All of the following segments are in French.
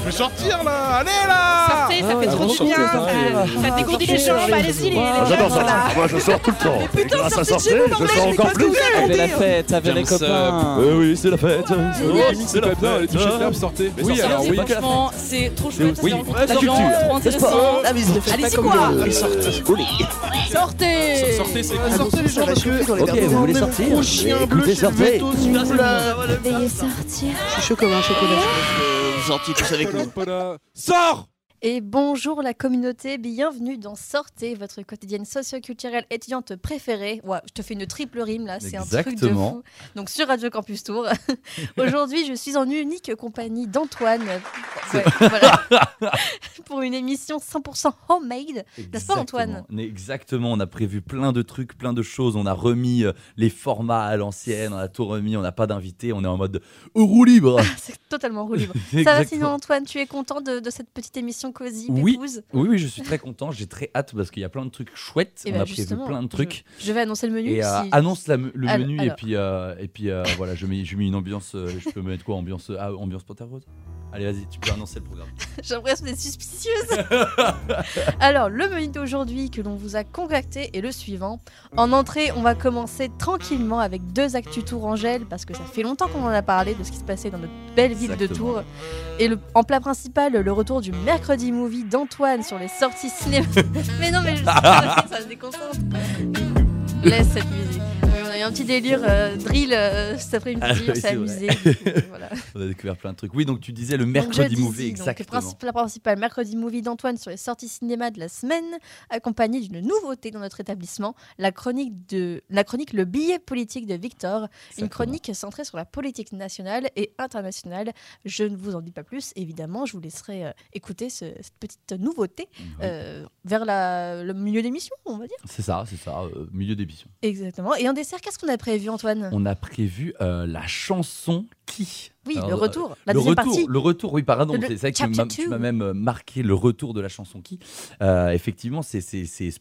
Je vais sortir là Allez là Sortez, ça fait Ah, trop du bien. Ça dégourdit les jambes, allez-y les Ah, les j'adore ça. Moi, je sors tout le temps. Et grâce à sortir, je sors encore plus. Avec la fête, avec les James, copains. Oui, oui, c'est la fête. C'est pas bien, de l'herbe, sortez Oui, Sortez. alors, oui. Franchement, c'est trop chouette, Oui, c'est rencontre la des gens, culture. trop intéressant. La fête. Allez-y quoi Sortez, Sortez c'est Sortez les gens parce que Ok, vous voulez sortir Gros chien bleu, Écoutez, je sortez. vous. Veuillez sortir. Je suis chaud comme un chocolat. je nous. Sors Et bonjour la communauté, bienvenue dans Sortez, votre quotidienne socio-culturelle étudiante préférée. Ouais, je te fais une triple rime là, c'est un truc de Exactement. fou. Donc sur Radio Campus Tour. Aujourd'hui, je suis en unique compagnie d'Antoine. Ouais, voilà. Pour une émission 100% homemade. N'est-ce pas, Antoine? Exactement. On a prévu plein de trucs, plein de choses. On a remis euh, les formats à l'ancienne, on a tout remis, on n'a pas d'invité, on est en mode roue libre. C'est totalement roue libre. Ça va sinon Antoine, tu es content de, de cette petite émission cosy, Oui. Oui, oui, je suis très content, j'ai très hâte parce qu'il y a plein de trucs chouettes. Eh on ben, a prévu plein de trucs. Je vais annoncer le menu. Et euh, annonce la le Alors- menu et puis, euh, et puis euh, voilà, je mets, je mets une ambiance. je peux mettre quoi Ambiance, ah, ambiance Rose? Allez, vas-y, tu peux annoncer le programme. J'ai l'impression d'être suspicieuse. Alors, le menu d'aujourd'hui que l'on vous a concocté est le suivant. En entrée, on va commencer tranquillement avec deux actus Tourangelle, parce que ça fait longtemps qu'on en a parlé de ce qui se passait dans notre belle ville de. Tours. Et le, en plat principal, le retour du mercredi movie d'Antoine sur les sorties cinéma. mais non, mais je- ça se déconcentre. Laisse cette musique. On a un petit délire euh, drill euh, cet après-midi, Ah on oui, s'est c'est amusé. voilà. On a découvert plein de trucs. Oui, donc tu disais le Donc, mercredi movie, donc, exactement. principe- la principale mercredi movie d'Antoine sur les sorties cinéma de la semaine, accompagnée d'une nouveauté dans notre établissement, la chronique, de, la chronique Le billet politique de Victor, une chronique centrée sur la politique nationale et internationale. Je ne vous en dis pas plus, évidemment, je vous laisserai euh, écouter ce- cette petite nouveauté Oui. euh, vers la- le milieu d'émission, on va dire. C'est ça, c'est ça, milieu d'émission. Exactement. Et en dessert, qu'est-ce qu'on a prévu, Antoine? On a prévu euh, la chanson qui? Oui, Alors, le euh, retour, la le deuxième retour, partie. le retour, oui, pardon, c'est ça que m'as- tu m'as même euh, marqué le retour de la chanson qui. Euh, effectivement, c'est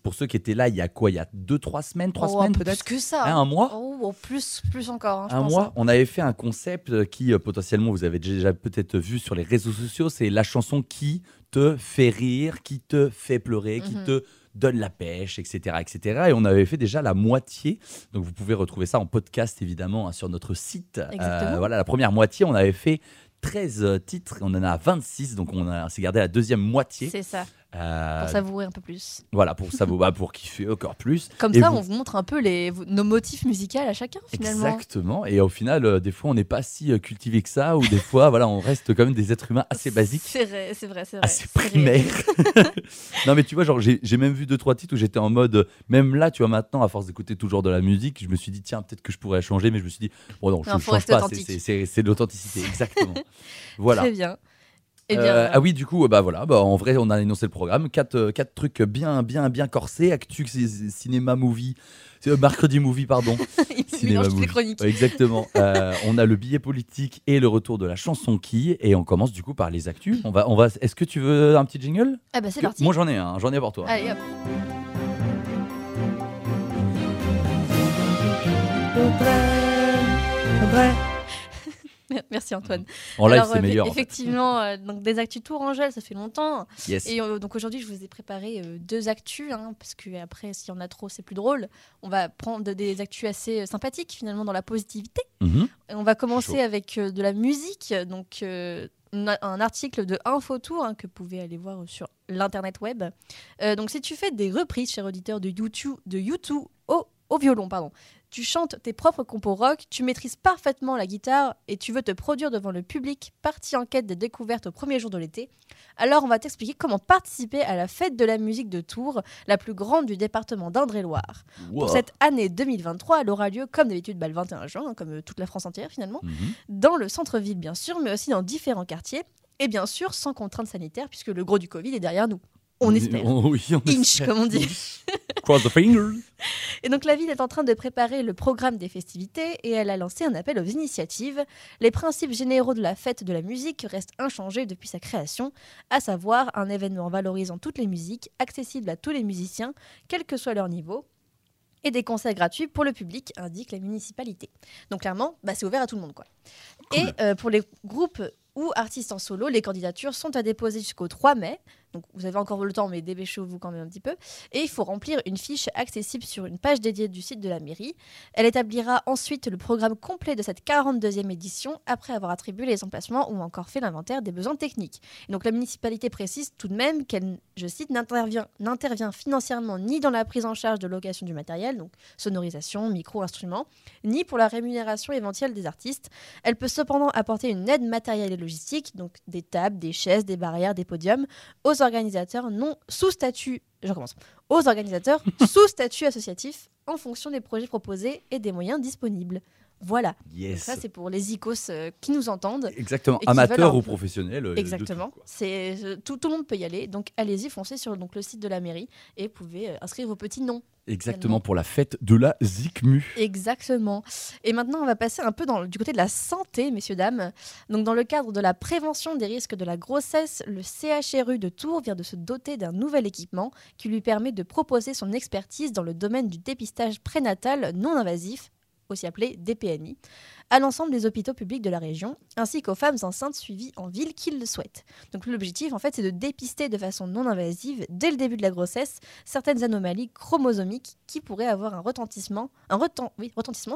pour ceux qui étaient là il y a quoi? Il y a deux, trois semaines, trois Oh, semaines plus peut-être? que ça. Hein, Un mois? Oh, oh, plus, plus encore. hein, je un pense, mois, hein. on avait fait un concept euh, qui euh, potentiellement vous avez déjà peut-être vu sur les réseaux sociaux, c'est la chanson qui te fait rire, qui te fait pleurer, qui Mhm. te donne la pêche, etc., etc. Et on avait fait déjà la moitié, donc vous pouvez retrouver ça en podcast évidemment hein, sur notre site. Euh, voilà, la première moitié, on avait fait 13 euh, titres, on en a 26, donc on, a- on s'est gardé la deuxième moitié. C'est ça, Euh, pour savourer un peu plus. voilà, pour ça, bah, pour kiffer encore plus. Comme Et ça, vous- on vous montre un peu les, nos motifs musicaux à chacun, finalement. Exactement. Et au final, euh, des fois, on n'est pas si euh, cultivé que ça, ou des fois, voilà, on reste quand même des êtres humains assez basiques, C'est vrai, c'est vrai, c'est vrai. assez primaires. non, mais tu vois, genre, j'ai même vu deux trois titres où j'étais en mode, euh, même là, tu vois, maintenant, à force d'écouter toujours de la musique, je me suis dit, tiens, peut-être que je pourrais changer, mais je me suis dit, bon, non, je ne change pas. c'est de l'authenticité, exactement. voilà. Très bien. Eh bien, Euh, ah oui, du coup, bah voilà, bah en vrai, on a énoncé le programme. Quatre, euh, quatre trucs bien, bien, bien corsés. Actu, cinéma, movie, euh, mercredi movie, pardon. il cinéma mélange les movie. chroniques. Ouais, Exactement. Euh, on a le billet politique et le retour de la chanson qui, et on commence du coup par les actus. On va, on va. Est-ce que tu veux un petit jingle? Ah bah c'est parti. Moi j'en ai un, j'en ai pour toi. Allez, hop. Merci Antoine. En live c'est euh, meilleur. en fait. Effectivement, euh, donc des actus Tourangelle, ça fait longtemps. Yes. Et euh, donc aujourd'hui, je vous ai préparé deux actus, hein, parce que après, s'il y en a trop, c'est plus drôle. On va prendre des actus assez sympathiques finalement dans la positivité. Mhm. Et on va commencer avec de la musique, donc un article de Infotour hein, que vous pouvez aller voir sur l'internet web. Euh, donc si tu fais des reprises, cher auditeur, de YouTube, de YouTube au, au violon, pardon, tu chantes tes propres compos rock, tu maîtrises parfaitement la guitare et tu veux te produire devant le public, parti en quête des découvertes au premier jour de l'été, alors on va t'expliquer comment participer à la fête de la musique de Tours, la plus grande du département d'Indre-et-Loire. Wow. Pour cette année 2023, elle aura lieu comme d'habitude bah, le 21 juin, hein, comme euh, toute la France entière finalement, Mhm. dans le centre-ville bien sûr, mais aussi dans différents quartiers, et bien sûr sans contraintes sanitaires, puisque le gros du Covid est derrière nous. On espère. Oui, on Inch, espère. comme on dit. Cross the fingers. Et donc la ville est en train de préparer le programme des festivités et elle a lancé un appel aux initiatives. Les principes généraux de la fête de la musique restent inchangés depuis sa création, à savoir un événement valorisant toutes les musiques, accessible à tous les musiciens, quel que soit leur niveau, et des concerts gratuits pour le public, indique la municipalité. Donc clairement, bah, c'est ouvert à tout le monde. quoi. Et euh, pour les groupes ou artistes en solo. Les candidatures sont à déposer jusqu'au 3 mai. Donc vous avez encore le temps, mais dépêchez-vous quand même un petit peu. Et il faut remplir une fiche accessible sur une page dédiée du site de la mairie. Elle établira ensuite le programme complet de cette 42e édition après avoir attribué les emplacements ou encore fait l'inventaire des besoins techniques. Et donc la municipalité précise tout de même qu'elle, je cite, n'intervient, financièrement ni dans la prise en charge de location du matériel, donc sonorisation, micro, instruments, ni pour la rémunération éventuelle des artistes. Elle peut cependant apporter une aide matérielle et logistique, donc des tables, des chaises, des barrières, des podiums, aux organisateurs non sous statut, je recommence, aux organisateurs sous statut associatif en fonction des projets proposés et des moyens disponibles. Voilà. Yes. Ça, c'est pour les icos euh, qui nous entendent. Exactement, et qui amateur veulent un ou peu- professionnel. euh, Exactement. C'est euh, tout, tout le monde peut y aller. Donc allez-y, foncez sur donc le site de la mairie et vous pouvez inscrire vos petits noms. Exactement pour la fête de la ZICMU. Exactement. Et maintenant, on va passer un peu dans, du côté de la santé, messieurs, dames. Donc, dans le cadre de la prévention des risques de la grossesse, le CHRU de Tours vient de se doter d'un nouvel équipement qui lui permet de proposer son expertise dans le domaine du dépistage prénatal non invasif, aussi appelé DPNI, à l'ensemble des hôpitaux publics de la région, ainsi qu'aux femmes enceintes suivies en ville qui le souhaitent. Donc l'objectif, en fait, c'est de dépister de façon non invasive, dès le début de la grossesse, certaines anomalies chromosomiques qui pourraient avoir un retentissement,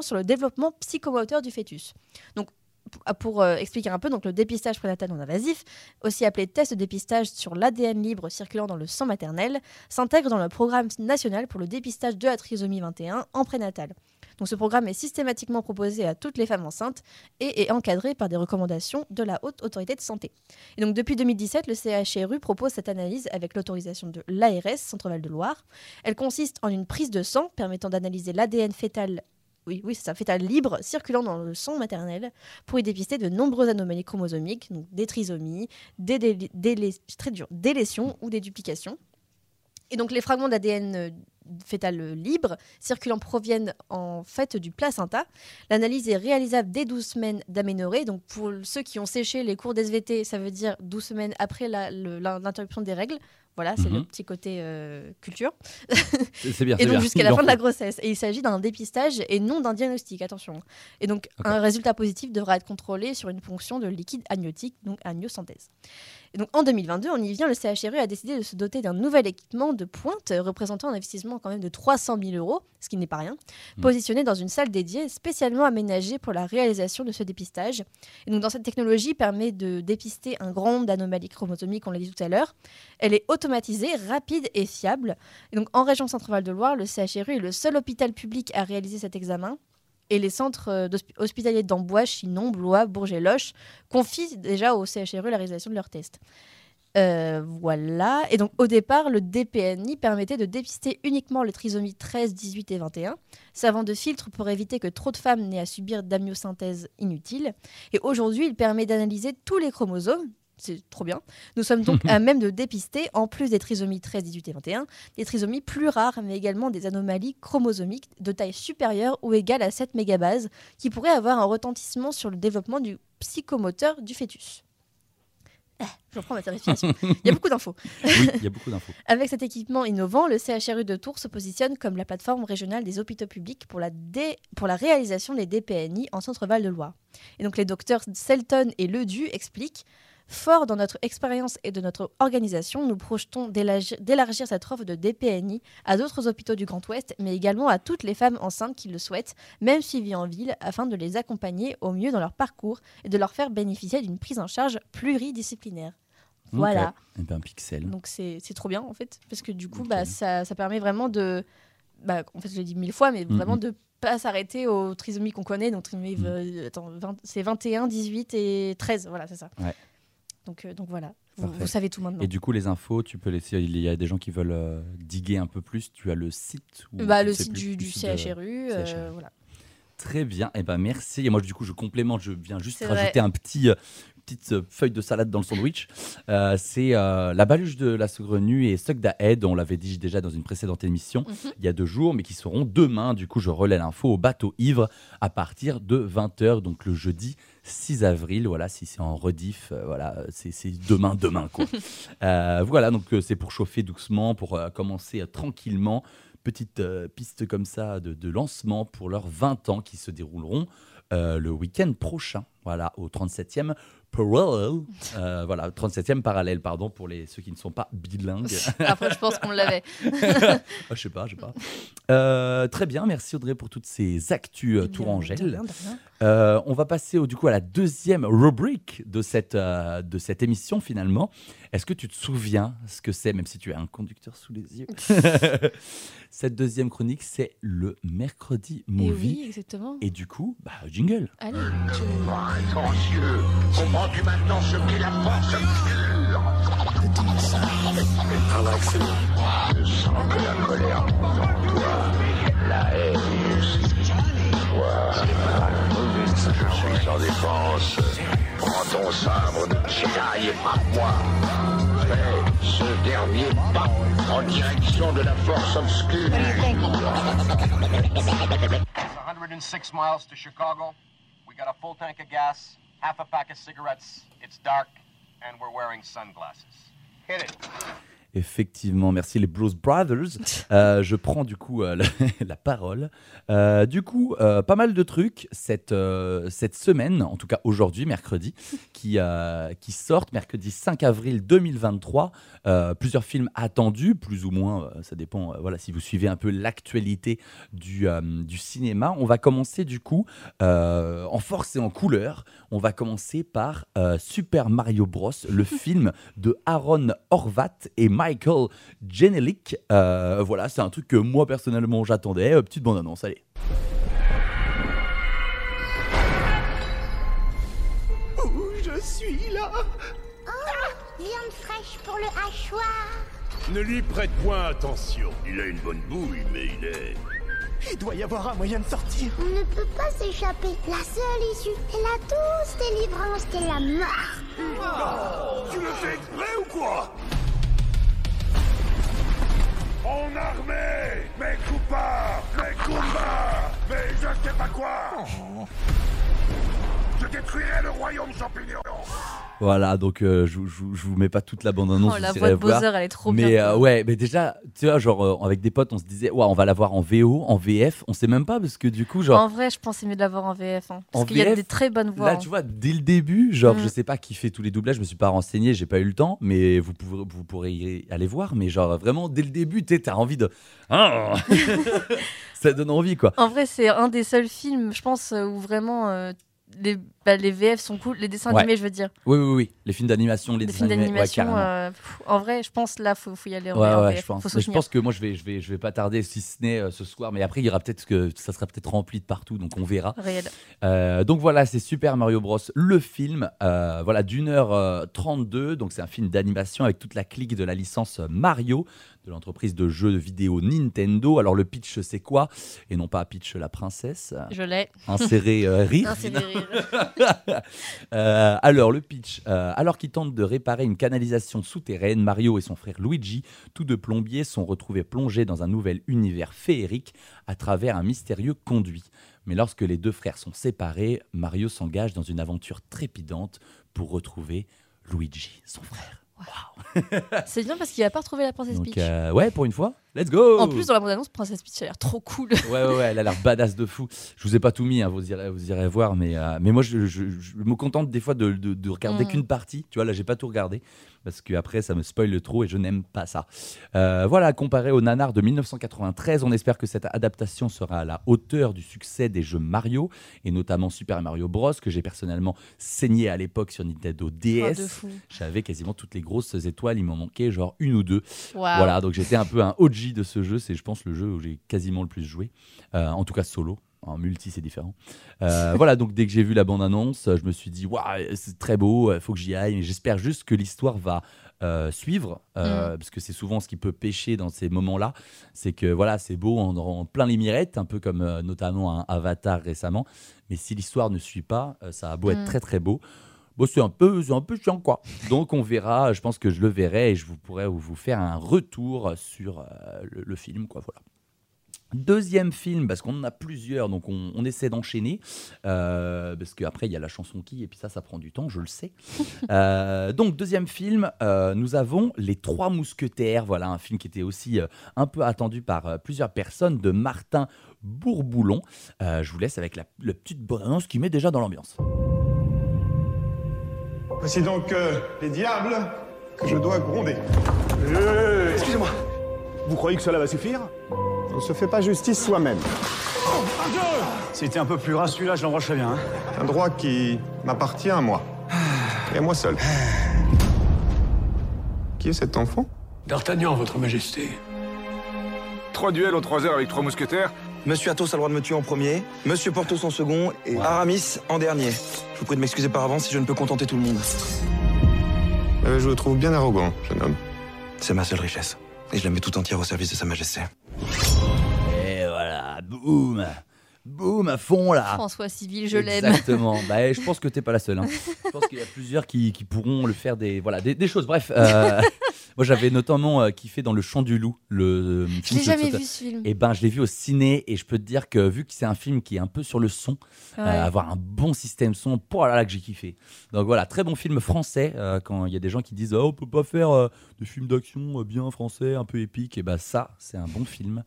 sur le développement psychomoteur du fœtus. Pour, pour, euh, expliquer un peu, donc le dépistage prénatal non invasif, aussi appelé test de dépistage sur l'ADN libre circulant dans le sang maternel, s'intègre dans le programme national pour le dépistage de la trisomie 21 en prénatal. Donc ce programme est systématiquement proposé à toutes les femmes enceintes et est encadré par des recommandations de la Haute Autorité de Santé. Et donc depuis 2017, le CHRU propose cette analyse avec l'autorisation de l'ARS, Centre-Val de Loire. Elle consiste en une prise de sang permettant d'analyser l'ADN fœtal oui, oui, c'est ça, fœtal libre circulant dans le sang maternel pour y dépister de nombreuses anomalies chromosomiques, donc des trisomies, des, délé- délé- lésions ou des duplications. Et donc les fragments d'ADN euh, fœtal euh, libre circulant proviennent en fait du placenta. L'analyse est réalisable dès 12 semaines d'aménorrhée. Donc pour ceux qui ont séché les cours d'SVT, ça veut dire 12 semaines après l'interruption des règles. Voilà, c'est le Mhm. petit côté euh, culture. C'est bien, Et donc jusqu'à la fin de la grossesse. Et il s'agit d'un dépistage et non d'un diagnostic, attention. Et donc un résultat positif devra être contrôlé sur une fonction de liquide amniotique, donc amniosynthèse. Et donc en 2022, on y vient, le CHRU a décidé de se doter d'un nouvel équipement de pointe euh, représentant un investissement quand même de 300 000 euros, ce qui n'est pas rien, Mm. positionné dans une salle dédiée spécialement aménagée pour la réalisation de ce dépistage. Et donc dans cette technologie permet de dépister un grand nombre d'anomalies chromosomiques, on l'a dit tout à l'heure. Elle est automatisée, rapide et fiable. Et donc, en région Centre-Val de Loire, le CHRU est le seul hôpital public à réaliser cet examen. Et les centres euh, hospitaliers d'Amboise, Chinon, Blois, Bourges et Loche confient déjà au CHRU la réalisation de leurs tests. Euh, voilà. Et donc, au départ, le DPNI permettait de dépister uniquement les trisomies 13, 18 et 21, servant de filtre pour éviter que trop de femmes n'aient à subir d'amniosynthèse inutile. Et aujourd'hui, il permet d'analyser tous les chromosomes. C'est trop bien. Nous sommes donc à même de dépister, en plus des trisomies 13, 18 et 21, des trisomies plus rares, mais également des anomalies chromosomiques de taille supérieure ou égale à 7 mégabases, qui pourraient avoir un retentissement sur le développement du psychomoteur du fœtus. Ah, je reprends ma tarification. Il y a beaucoup d'infos. Oui, il y a beaucoup d'infos. Avec cet équipement innovant, le CHRU de Tours se positionne comme la plateforme régionale des hôpitaux publics pour la, dé- pour la réalisation des DPNI en Centre-Val de Loire. Et donc les docteurs Selton et Ledu expliquent Fort dans notre expérience et de notre organisation, nous projetons d'élargir cette offre de DPNI à d'autres hôpitaux du Grand Ouest, mais également à toutes les femmes enceintes qui le souhaitent, même suivies en ville, afin de les accompagner au mieux dans leur parcours et de leur faire bénéficier d'une prise en charge pluridisciplinaire. Voilà. Ok. Eh ben, pixel. Donc c'est trop bien en fait, parce que du coup, bah, ça, ça permet vraiment de... Bah, en fait, je l'ai dit mille fois, mais vraiment de pas s'arrêter aux trisomies qu'on connaît. Donc trisomie, Mhm. euh, attends, 20 c'est 21, 18 et 13, voilà, c'est ça. Ouais. Donc, euh, donc voilà, vous, savez tout maintenant. Et du coup, les infos, tu peux laisser. Il y a des gens qui veulent euh, diguer un peu plus. Tu as le site ou bah, le site plus, du, du CHRU, euh, voilà. Très bien. Et ben merci. Et moi, du coup, je complémente. Je viens juste rajouter un petit. Petite euh, feuille de salade dans le sandwich. Euh, c'est euh, la baluche de la saugrenue et Suck da Head. On l'avait dit déjà dans une précédente émission Mhm. il y a deux jours, mais qui seront demain. Du coup, je relais l'info au bateau ivre à partir de 20h, donc le jeudi 6 avril. Voilà, si c'est en rediff, euh, voilà, c'est demain, demain, quoi. Voilà, donc c'est pour chauffer doucement, pour commencer tranquillement. Petite euh, piste comme ça de, de lancement pour leurs 20 ans qui se dérouleront euh, le week-end prochain, voilà, au 37e parallel. Euh, voilà, 37e parallèle, pardon, pour les, ceux qui ne sont pas bilingues. Après, je pense qu'on l'avait. Ah, je sais pas, je sais pas. Euh, très bien, merci Audrey pour toutes ces actus euh, Tourangelle. Euh, on va passer au, du coup à la deuxième rubrique de cette, euh, de cette émission finalement. Est-ce que tu te souviens ce que c'est, même si tu as un conducteur sous les yeux? Cette deuxième chronique, c'est le mercredi Et movie. oui, exactement. Et du coup, bah, jingle. Allez. Comprends-tu maintenant ce qu'est la force obscure Je sens que la colère toi, la haine. Toi, je suis en défense. Prends ton sabre de Jedi et frappe-moi. Fais ce dernier pas en direction de la force obscure. 106 miles to Chicago. We got a full tank of gas, half a pack of cigarettes. It's dark, and we're wearing sunglasses. Hit it. Effectivement, merci les Blues Brothers. Euh, je prends du coup euh, la, la parole. Euh, du coup, pas mal de trucs cette, cette semaine, en tout cas aujourd'hui, mercredi, qui, qui sortent mercredi 5 avril 2023. Euh, plusieurs films attendus, plus ou moins, ça dépend voilà, si vous suivez un peu l'actualité du, du cinéma. On va commencer du coup en force et en couleur. On va commencer par Super Mario Bros, le film de Aaron Horvat et Michael Jenelik. Euh, voilà, c'est un truc que moi personnellement j'attendais. Euh, petite bande-annonce, allez. Je suis là? Viande fraîche pour le hachoir. Ne lui prête point attention. Il a une bonne bouille, mais il est... Il doit y avoir un moyen de sortir. On ne peut pas s'échapper. La seule issue est la douce délivrance qu'est la mort. Tu le fais exprès ou quoi? En armée Mes coupas Mes combats Mais je sais pas quoi. Je détruirai le royaume champignon Voilà, donc euh, je, je, je vous mets pas toute la bande-annonce. Oh, vous la voix de voir. Bowser, elle est trop bien. Mais euh, ouais, mais déjà, tu vois, genre euh, avec des potes, on se disait, ouais, on va la voir en VO, en VF. On sait même pas parce que du coup, genre. En vrai, je pensais mieux de l'avoir en VF. hein, parce qu'il y a des très bonnes voix. Là, hein. tu vois, dès le début, genre, Mm. je sais pas qui fait tous les doublages, je me suis pas renseigné, j'ai pas eu le temps, mais vous, pouvez, vous pourrez y aller voir. Mais genre, vraiment, dès le début, tu as envie de. Ah Ça donne envie, quoi. En vrai, c'est un des seuls films, je pense, où vraiment les, bah, les VF sont cool. Les dessins Ouais. animés, je veux dire. Oui, oui, oui. Les films d'animation, les Les dessins films ouais, d'animation, euh, en vrai, je pense là, faut, faut y aller en, Ouais, en ouais, VF. je pense. Je pense que moi, je vais, je vais, je vais pas tarder, si ce n'est euh, ce soir. Mais après, il y aura peut-être que ça sera peut-être rempli de partout, donc on verra. Réel. Euh, donc voilà, c'est Super Mario Bros. Le film, voilà, d'une heure euh, 32. Donc c'est un film d'animation avec toute la clique de la licence Mario de l'entreprise de jeux vidéo Nintendo. Alors le pitch, c'est quoi? Et non pas Peach la princesse. Je l'ai. Inséré euh, rire. Euh, alors, le pitch. euh, alors qu'ils tentent de réparer une canalisation souterraine, Mario et son frère Luigi, tous deux plombiers, sont retrouvés plongés dans un nouvel univers féerique à travers un mystérieux conduit. Mais lorsque les deux frères sont séparés, Mario s'engage dans une aventure trépidante pour retrouver Luigi, son frère. C'est bien parce qu'il a pas retrouvé la princesse Donc, Peach. euh, ouais, pour une fois, let's go En plus, dans la bande-annonce, Princesse Peach a l'air trop cool. Ouais, ouais, ouais, elle a l'air badass de fou. Je vous ai pas tout mis, hein, vous, irez, vous irez voir, mais, euh, mais moi, je, je- je me contente des fois de, de- de regarder Mm. qu'une partie. Tu vois, là, j'ai pas tout regardé, parce que après ça me spoil trop et je n'aime pas ça. Euh, voilà, comparé au nanar de 1993, on espère que cette adaptation sera à la hauteur du succès des jeux Mario, et notamment Super Mario Bros, que j'ai personnellement saigné à l'époque sur Nintendo Oh, DS. fou. J'avais quasiment toutes les grosses étoiles, il m'en manquait genre une ou deux. Voilà, donc j'étais un peu un OG de ce jeu. C'est, je pense, le jeu où j'ai quasiment le plus joué. Euh, en tout cas, solo. En multi, c'est différent. Euh, voilà, donc dès que j'ai vu la bande-annonce, je me suis dit, waouh, c'est très beau, il faut que j'y aille. J'espère juste que l'histoire va euh, suivre, euh, parce que c'est souvent ce qui peut pêcher dans ces moments-là. C'est que voilà, c'est beau en, en plein les mirettes, un peu comme euh, notamment un Avatar récemment. Mais si l'histoire ne suit pas, euh, ça a beau être Mm. très très beau. Bon, c'est un peu, un peu chiant quoi. Donc on verra. Je pense que je le verrai et je vous pourrai vous faire un retour sur euh, le, le film quoi. Voilà. Deuxième film, parce qu'on en a plusieurs, donc on, on essaie d'enchaîner, euh, parce qu'après il y a la chanson qui, et puis ça, ça prend du temps, je le sais. Euh, donc deuxième film, euh, nous avons Les Trois Mousquetaires, voilà un film qui était aussi un peu attendu par plusieurs personnes, de Martin Bourboulon. Je vous laisse avec la, la petite bande qui met déjà dans l'ambiance. Voici donc euh, les diables que je dois gronder. Excusez-moi. Vous croyez que cela va suffire? On ne se fait pas justice soi-même. C'était un peu plus ras celui-là, je l'embrancherais bien. hein. Un droit qui m'appartient à moi. Et à moi seul. Qui est cet enfant? D'Artagnan, votre majesté. Trois duels en trois heures avec trois mousquetaires Monsieur Athos a le droit de me tuer en premier, Monsieur Porthos en second et Aramis en dernier. Je vous prie de m'excuser par avance si je ne peux contenter tout le monde. Euh, Je vous trouve bien arrogant, jeune homme. C'est ma seule richesse. Et je la mets tout entière au service de Sa Majesté. Et voilà, boum Boum, à fond là François Civil, je l'aime. Exactement. bah, je pense que t'es pas la seule. hein. Je pense qu'il y a plusieurs qui, qui pourront le faire des, voilà, des, des choses. Bref, euh, moi j'avais notamment euh, kiffé dans Le Chant du Loup. Le, euh, Je film l'ai de jamais vu, ce film. Et ben, je l'ai vu au ciné et je peux te dire que vu que c'est un film qui est un peu sur le son, euh, avoir un bon système son, pour là là que j'ai kiffé. Donc voilà, très bon film français. euh, quand il y a des gens qui disent oh, on peut pas faire des films d'action bien français, un peu épiques, et ben ça, c'est un bon film,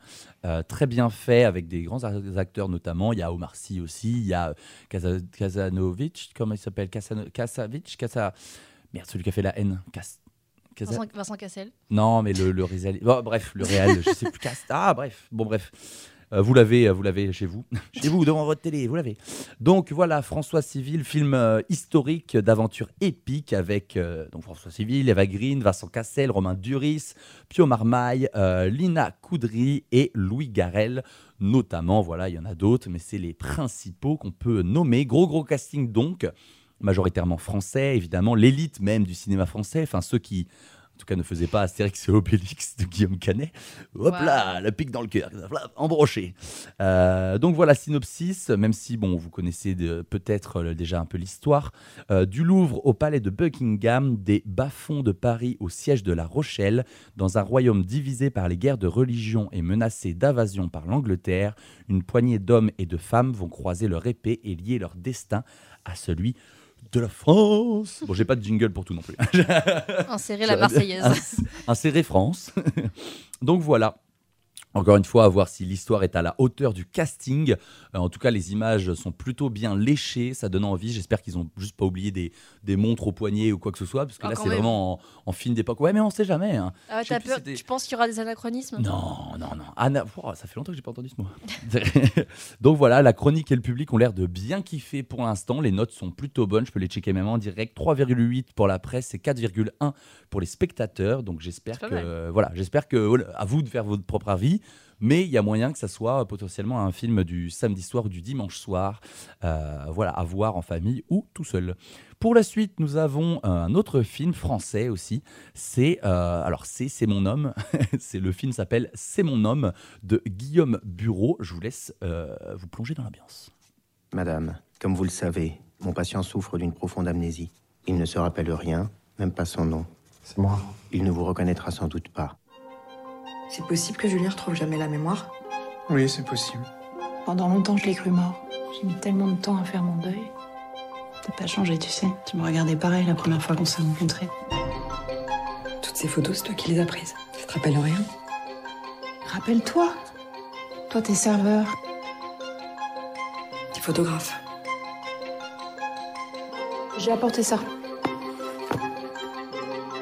très bien fait avec des grands acteurs notamment. Il y a Omar Sy aussi, il y a Kaza- Kazanovic, comment il s'appelle? Kasano- Kasavic, Kasa... Merde, celui qui a fait la haine. Kaza- Vincent, Vincent Cassel. non, mais le, le bon, bref, le réel, je sais plus. Cast. Ah, bref. Bon, bref. Euh, vous l'avez, euh, vous l'avez chez vous, chez vous devant votre télé, vous l'avez. Donc voilà, François Civil, film euh, historique d'aventure épique avec euh, donc François Civil, Eva Green, Vincent Cassel, Romain Duris, Pio Marmaille, Lina Coudry et Louis Garel, notamment. Voilà, il y en a d'autres, mais c'est les principaux qu'on peut nommer. Gros gros casting donc, majoritairement français, évidemment, l'élite même du cinéma français, enfin ceux qui en tout cas ne faisaient pas Astérix et Obélix de Guillaume Canet. Hop là, le pic dans le cœur, voilà, embroché. Euh, donc voilà, synopsis, même si bon, vous connaissez peut-être euh, déjà un peu l'histoire. Euh, du Louvre au palais de Buckingham, des bas-fonds de Paris au siège de La Rochelle, dans un royaume divisé par les guerres de religion et menacé d'invasion par l'Angleterre, une poignée d'hommes et de femmes vont croiser leur épée et lier leur destin à celui de la France. Bon, j'ai pas de jingle pour tout non plus. Insérer la Marseillaise. Ins- Insérer France. Donc voilà. Encore une fois, à voir si l'histoire est à la hauteur du casting. Euh, en tout cas, les images sont plutôt bien léchées, ça donne envie. J'espère qu'ils ont juste pas oublié des, des montres au poignet ou quoi que ce soit, parce que Ah, là, c'est vraiment en, en film d'époque. Ouais, mais on sait jamais. hein. Ah plus peur Tu penses qu'il y aura des anachronismes non, non, non. Anna... Ouah, ça fait longtemps que j'ai pas entendu ce mot. Donc voilà, la chronique et le public ont l'air de bien kiffer pour l'instant. Les notes sont plutôt bonnes. Je peux les checker même en direct. 3,8 pour la presse et 4,1 pour les spectateurs. Donc j'espère que mal. voilà, j'espère que à vous de faire votre propre avis. Mais il y a moyen que ça soit potentiellement un film du samedi soir ou du dimanche soir. Euh, voilà, à voir en famille ou tout seul. Pour la suite, nous avons un autre film français aussi. C'est euh, alors c'est c'est mon homme. c'est le film s'appelle C'est mon homme de Guillaume Bureau. Je vous laisse euh, vous plonger dans l'ambiance. Madame, comme vous le savez, mon patient souffre d'une profonde amnésie. Il ne se rappelle rien, même pas son nom. C'est moi. Il ne vous reconnaîtra sans doute pas. C'est possible que Julien retrouve jamais la mémoire? Oui, c'est possible. Pendant longtemps, je l'ai cru mort. J'ai mis tellement de temps à faire mon deuil. T'as pas changé, tu sais. Tu me regardais pareil la première fois qu'on s'est rencontrés. Toutes ces photos, c'est toi qui les as prises. Ça te rappelle rien? Rappelle-toi. Toi, t'es serveur. T'es photographe. J'ai apporté ça.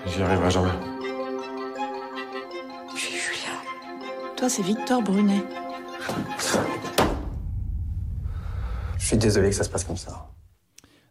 J'y arriverai jamais. Toi, c'est Victor Brunet. Je suis désolé que ça se passe comme ça.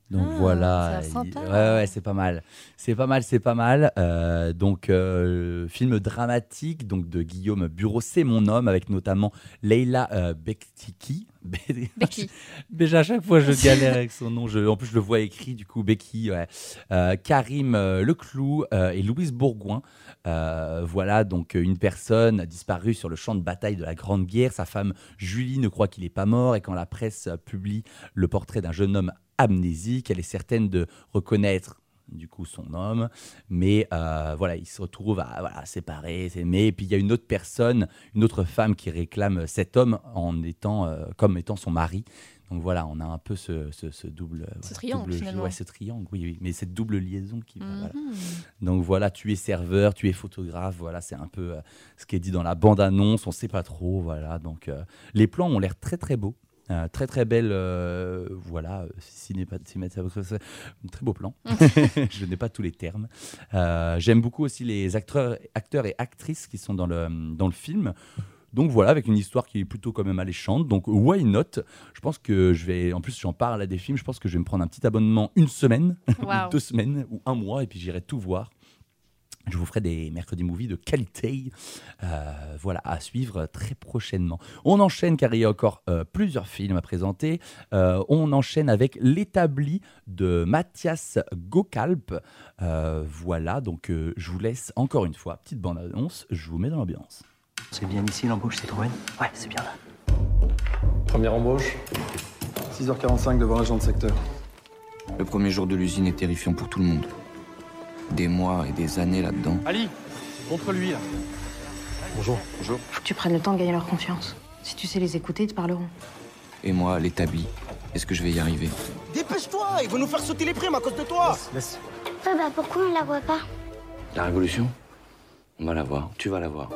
Donc Ah, voilà, il- ouais, c'est pas mal, c'est pas mal, c'est pas mal. Euh, donc euh, film dramatique, donc de Guillaume Bureau, c'est mon homme, avec notamment Leila euh, Bektiki. Becky. Déjà à chaque fois je galère avec son nom. Je, en plus je le vois écrit du coup Becky. Ouais. Euh, Karim euh, Leclou euh, et Louise Bourgoin. Voilà donc une personne a disparu sur le champ de bataille de la Grande Guerre. Sa femme Julie ne croit qu'il est pas mort et quand la presse publie le portrait d'un jeune homme amnésique, elle est certaine de reconnaître du coup son homme, mais euh, voilà, il se retrouve à voilà, séparer, s'aimer, et puis il y a une autre personne, une autre femme qui réclame cet homme en étant euh, comme étant son mari. Donc voilà, on a un peu ce, ce- ce double, voilà, triangle, double jeu. finalement. Ouais, ce triangle, oui, oui, mais cette double liaison qui. voilà. Mhm. Donc voilà, tu es serveur, tu es photographe, voilà, c'est un peu euh, ce qui est dit dans la bande-annonce, on sait pas trop, voilà. Donc euh, les plans ont l'air très très beaux. Euh, très très belle, euh, voilà, ciné, très beau plan. Je n'ai pas tous les termes. Euh, J'aime beaucoup aussi les acteurs, acteurs et actrices qui sont dans le, dans le film. Donc voilà, avec une histoire qui est plutôt quand même alléchante. Donc why not? Je pense que je vais, en plus j'en parle à des films, je pense que je vais me prendre un petit abonnement une semaine, Wow. deux semaines, ou un mois, et puis j'irai tout voir. Je vous ferai des mercredis movies de qualité, euh, voilà, à suivre très prochainement. On enchaîne car il y a encore euh, plusieurs films à présenter. Euh, on enchaîne avec L'établi de Mathias Gokalp. Euh, voilà, donc euh, je vous laisse encore une fois, petite bande-annonce, je vous mets dans l'ambiance. C'est bien ici l'embauche Citroën Ouais, c'est bien là. Première embauche. 6h45 devant l'agent de secteur. Le premier jour de l'usine est terrifiant pour tout le monde. Des mois et des années là-dedans. Ali, contre lui là. Bonjour. Bonjour. Faut que tu prennes le temps de gagner leur confiance. Si tu sais les écouter, ils te parleront. Et moi, l'établi. Est-ce que je vais y arriver? Dépêche-toi, ils vont nous faire sauter les primes à cause de toi. Laisse. Ouais, bah pourquoi on la voit pas? La révolution? On va la voir. Tu vas la voir.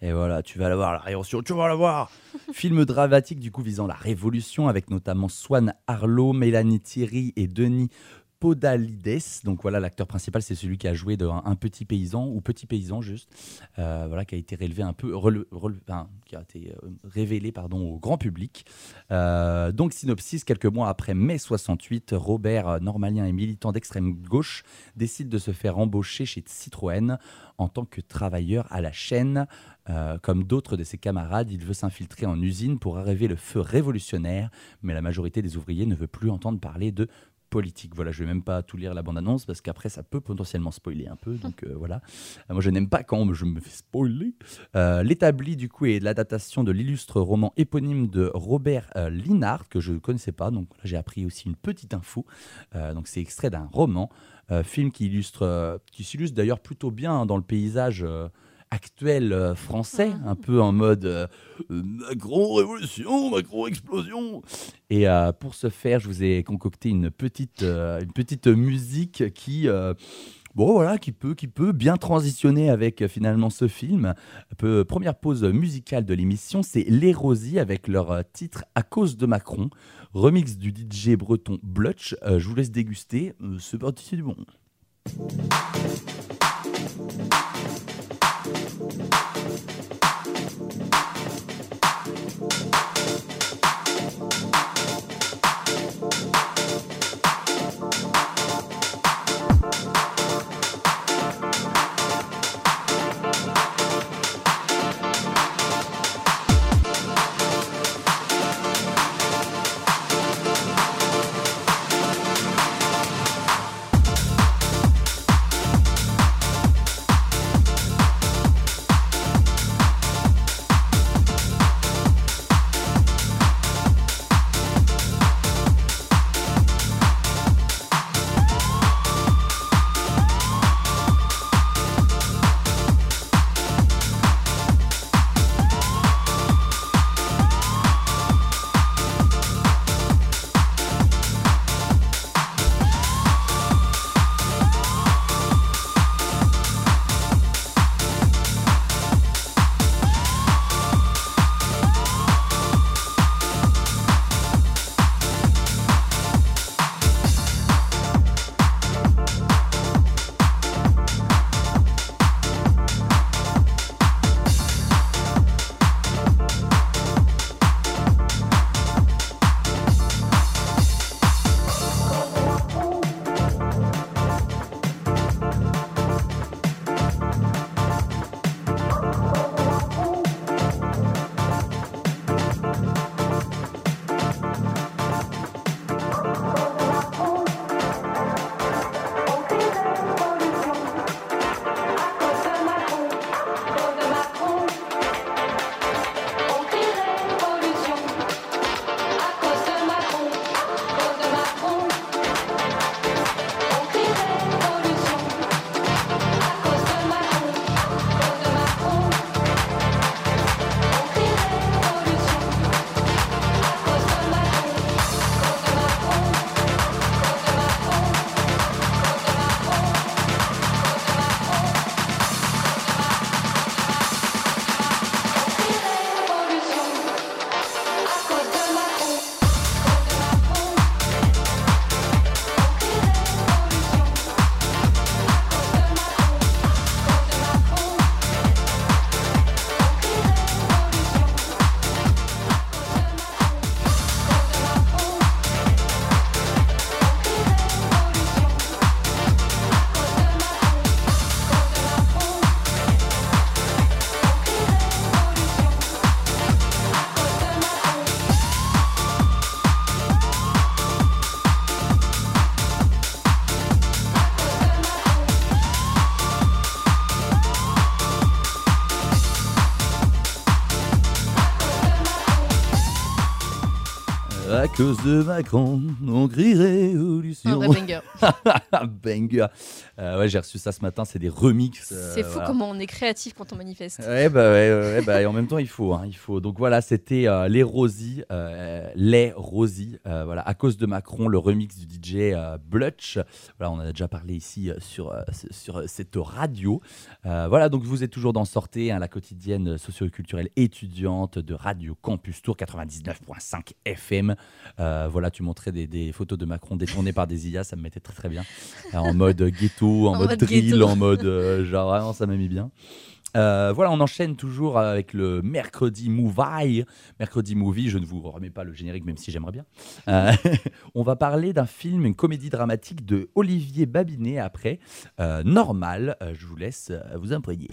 Et voilà, tu vas la voir, la révolution, tu vas la voir Film dramatique du coup visant la révolution avec notamment Swan Arlo, Mélanie Thierry et Denis Podalides. Donc voilà, l'acteur principal, c'est celui qui a joué de un, petit paysan, ou petit paysan juste, euh, voilà, qui a été un peu, qui a été euh, révélé pardon, au grand public. Euh, donc synopsis, quelques mois après mai 68, Robert Normalien et militant d'extrême gauche décide de se faire embaucher chez Citroën en tant que travailleur à la chaîne. Comme d'autres de ses camarades, il veut s'infiltrer en usine pour arriver le feu révolutionnaire, mais la majorité des ouvriers ne veut plus entendre parler de politique. Voilà, je vais même pas tout lire la bande-annonce parce qu'après ça peut potentiellement spoiler un peu. Donc euh, voilà, Euh, moi je n'aime pas quand je me fais spoiler. Euh, L'établi du coup est l'adaptation de l'illustre roman éponyme de Robert euh, Linhart que je ne connaissais pas. Donc là j'ai appris aussi une petite info. Donc c'est extrait d'un roman, film qui illustre, qui s'illustre d'ailleurs plutôt bien hein, dans le paysage. Actuel euh, français, un peu en mode euh, euh, Macron révolution, Macron explosion. Et pour ce faire, je vous ai concocté une petite, une petite musique qui, bon voilà, qui peut, qui peut bien transitionner avec finalement ce film. Peu, première pause musicale de l'émission, c'est Les Rosiers avec leur titre À cause de Macron, remix du DJ breton Blutch. Euh, je vous laisse déguster. Euh, c'est parti, c'est du bon. Cause de Macron, on crierait au Lucien. Un vrai banger. banger. Euh, ouais, j'ai reçu ça ce matin, c'est des remixes. euh, C'est fou voilà. comment on est créatif quand on manifeste. Ouais, bah, ouais, ouais, bah, et en même temps, il faut. hein, il faut. Donc voilà, c'était euh, les Rosy, euh, les Rosy. voilà, à cause de Macron, le remix du DJ Blutch. Voilà, on en a déjà parlé ici sur, sur cette radio. Voilà, donc vous êtes toujours dans Sortez, hein, la quotidienne socio-culturelle étudiante de Radio Campus Tour 99.5 FM. Euh, voilà, tu montrais des, des photos de Macron détournées par des IA, ça me mettait très très bien. Euh, en mode ghetto, en, En mode, mode drill, ghetto. en mode euh, genre vraiment ça m'a mis bien. Euh, voilà, on enchaîne toujours avec le mercredi movie. Mercredi movie, je ne vous remets pas le générique, même si j'aimerais bien. Euh, on va parler d'un film, une comédie dramatique de Olivier Babinet après. Euh, normal, Euh, je vous laisse vous imprégner.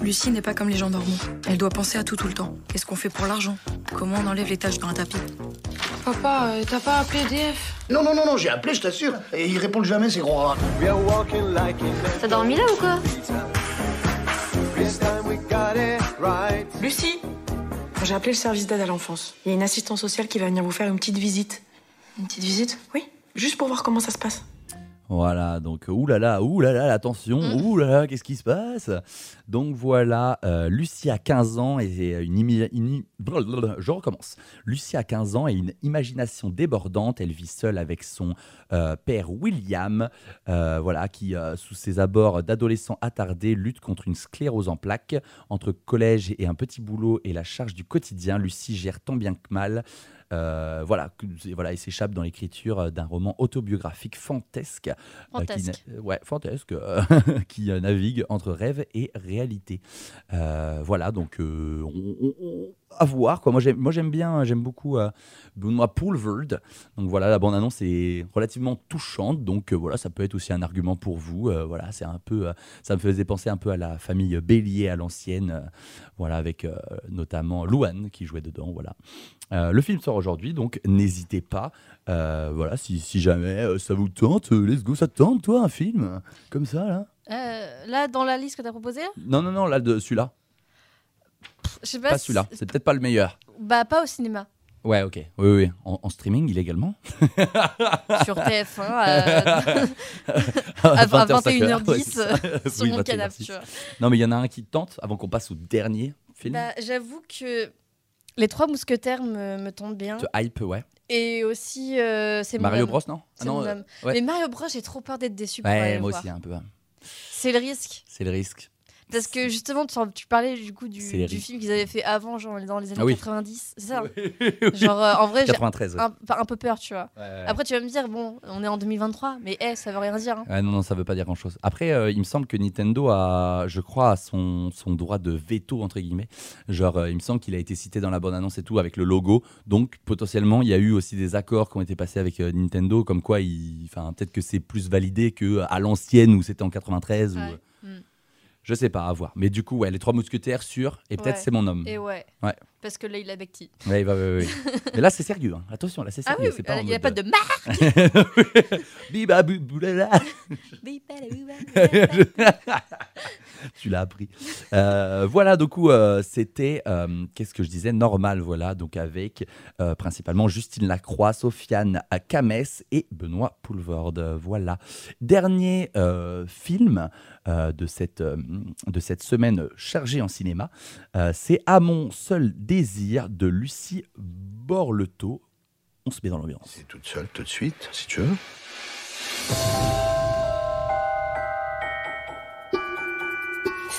Lucie n'est pas comme les gens normaux. Elle doit penser à tout tout le temps. Qu'est-ce qu'on fait pour l'argent? Comment on enlève les taches dans un tapis? Papa, euh, t'as pas appelé DF Non, non, non, non, j'ai appelé, je t'assure. Et ils répondent jamais, ces gros rats. T'as dormi là ou quoi? Lucie J'ai appelé le service d'aide à l'enfance. Il y a une assistante sociale qui va venir vous faire une petite visite. Une petite visite? Oui, juste pour voir comment ça se passe. Voilà, donc oulala, oulala, attention, oulala, qu'est-ce qui se passe? Donc voilà, euh, Lucie a 15 ans et une, je recommence. Lucie a 15 ans et une imagination débordante. Elle vit seule avec son euh, père William, euh, voilà, qui euh, sous ses abords d'adolescent attardé lutte contre une sclérose en plaques. Entre collège et un petit boulot et la charge du quotidien, Lucie gère tant bien que mal. Euh, voilà, voilà, il s'échappe dans l'écriture euh, d'un roman autobiographique fantasque, euh, qui, ouais, fantasque, euh, qui navigue entre rêve et réalité. Voilà, donc on- on- on- à voir. Quoi. Moi, j'aime, moi, j'aime bien, j'aime beaucoup euh, Benoît Poulvord. Donc voilà, la bande annonce est relativement touchante. Donc euh, voilà, ça peut être aussi un argument pour vous. Euh, voilà, c'est un peu, euh, ça me faisait penser un peu à la famille Bélier à l'ancienne. voilà, avec notamment Louane qui jouait dedans. Voilà. Le film sort aujourd'hui, donc n'hésitez pas. Voilà, si, si jamais ça vous tente, let's go, ça te tente, toi, un film comme ça, là? Là, dans la liste que t'as proposée, Non, non, non, là, de celui-là. Je sais pas. Celui-là, c'est peut-être pas le meilleur. Bah, pas au cinéma. Ouais, ok. Oui, oui, en, en streaming illégalement. Sur TF1 à, À à 21h10, 21h10 ouais, ça. sur Oui, mon 21h10. canapé. Non, mais il y en a un qui tente avant qu'on passe au dernier film. Bah, J'avoue que les trois mousquetaires me, me tentent bien. Te hype, ouais. Et aussi, euh, c'est Mario. Bros, non Ah non, euh, ouais. Mais Mario Bros, j'ai trop peur d'être déçu pour aller Ouais, le moi voir. aussi, un peu. C'est le risque. C'est le risque. Parce que justement, tu, tu parlais du coup du, film qu'ils avaient fait avant, genre dans les années Ah oui. 90. C'est ça Genre, euh, en vrai, j'ai 93, ouais. un, un peu peur, tu vois. Ouais, ouais. Après, tu vas me dire, bon, on est en 2023, mais eh, ça veut rien dire. hein. Ouais, non, non, ça veut pas dire grand-chose. Après, euh, il me semble que Nintendo a, je crois, a son, son droit de veto, entre guillemets. Genre, euh, il me semble qu'il a été cité dans la bande-annonce et tout, avec le logo. Donc, potentiellement, il y a eu aussi des accords qui ont été passés avec euh, Nintendo, comme quoi, il- enfin, peut-être que c'est plus validé qu'à l'ancienne, où c'était en 93. Ou, Ouais. Je sais pas, à voir. Mais du coup, ouais, les trois mousquetaires sûrs, et peut-être Ouais. c'est mon homme. Et ouais. Ouais. Parce que là, il a Becti. Ouais, il va- ouais. Mais là, c'est sérieux. hein. Attention, là, c'est Ah sérieux. oui, c'est oui, il n'y a pas de euh, marque. Biba bou- boulala. tu l'as appris. Euh, voilà, du coup, euh, c'était, euh, qu'est-ce que je disais, normal, voilà, donc avec principalement Justine Lacroix, Sofiane Kamès et Benoît Poulvord. Euh, Voilà. Dernier film de, cette, de cette semaine chargée en cinéma, c'est À mon seul désir de Lucie Borleto. On se met dans l'ambiance. Toute seule, tout de suite, si tu veux.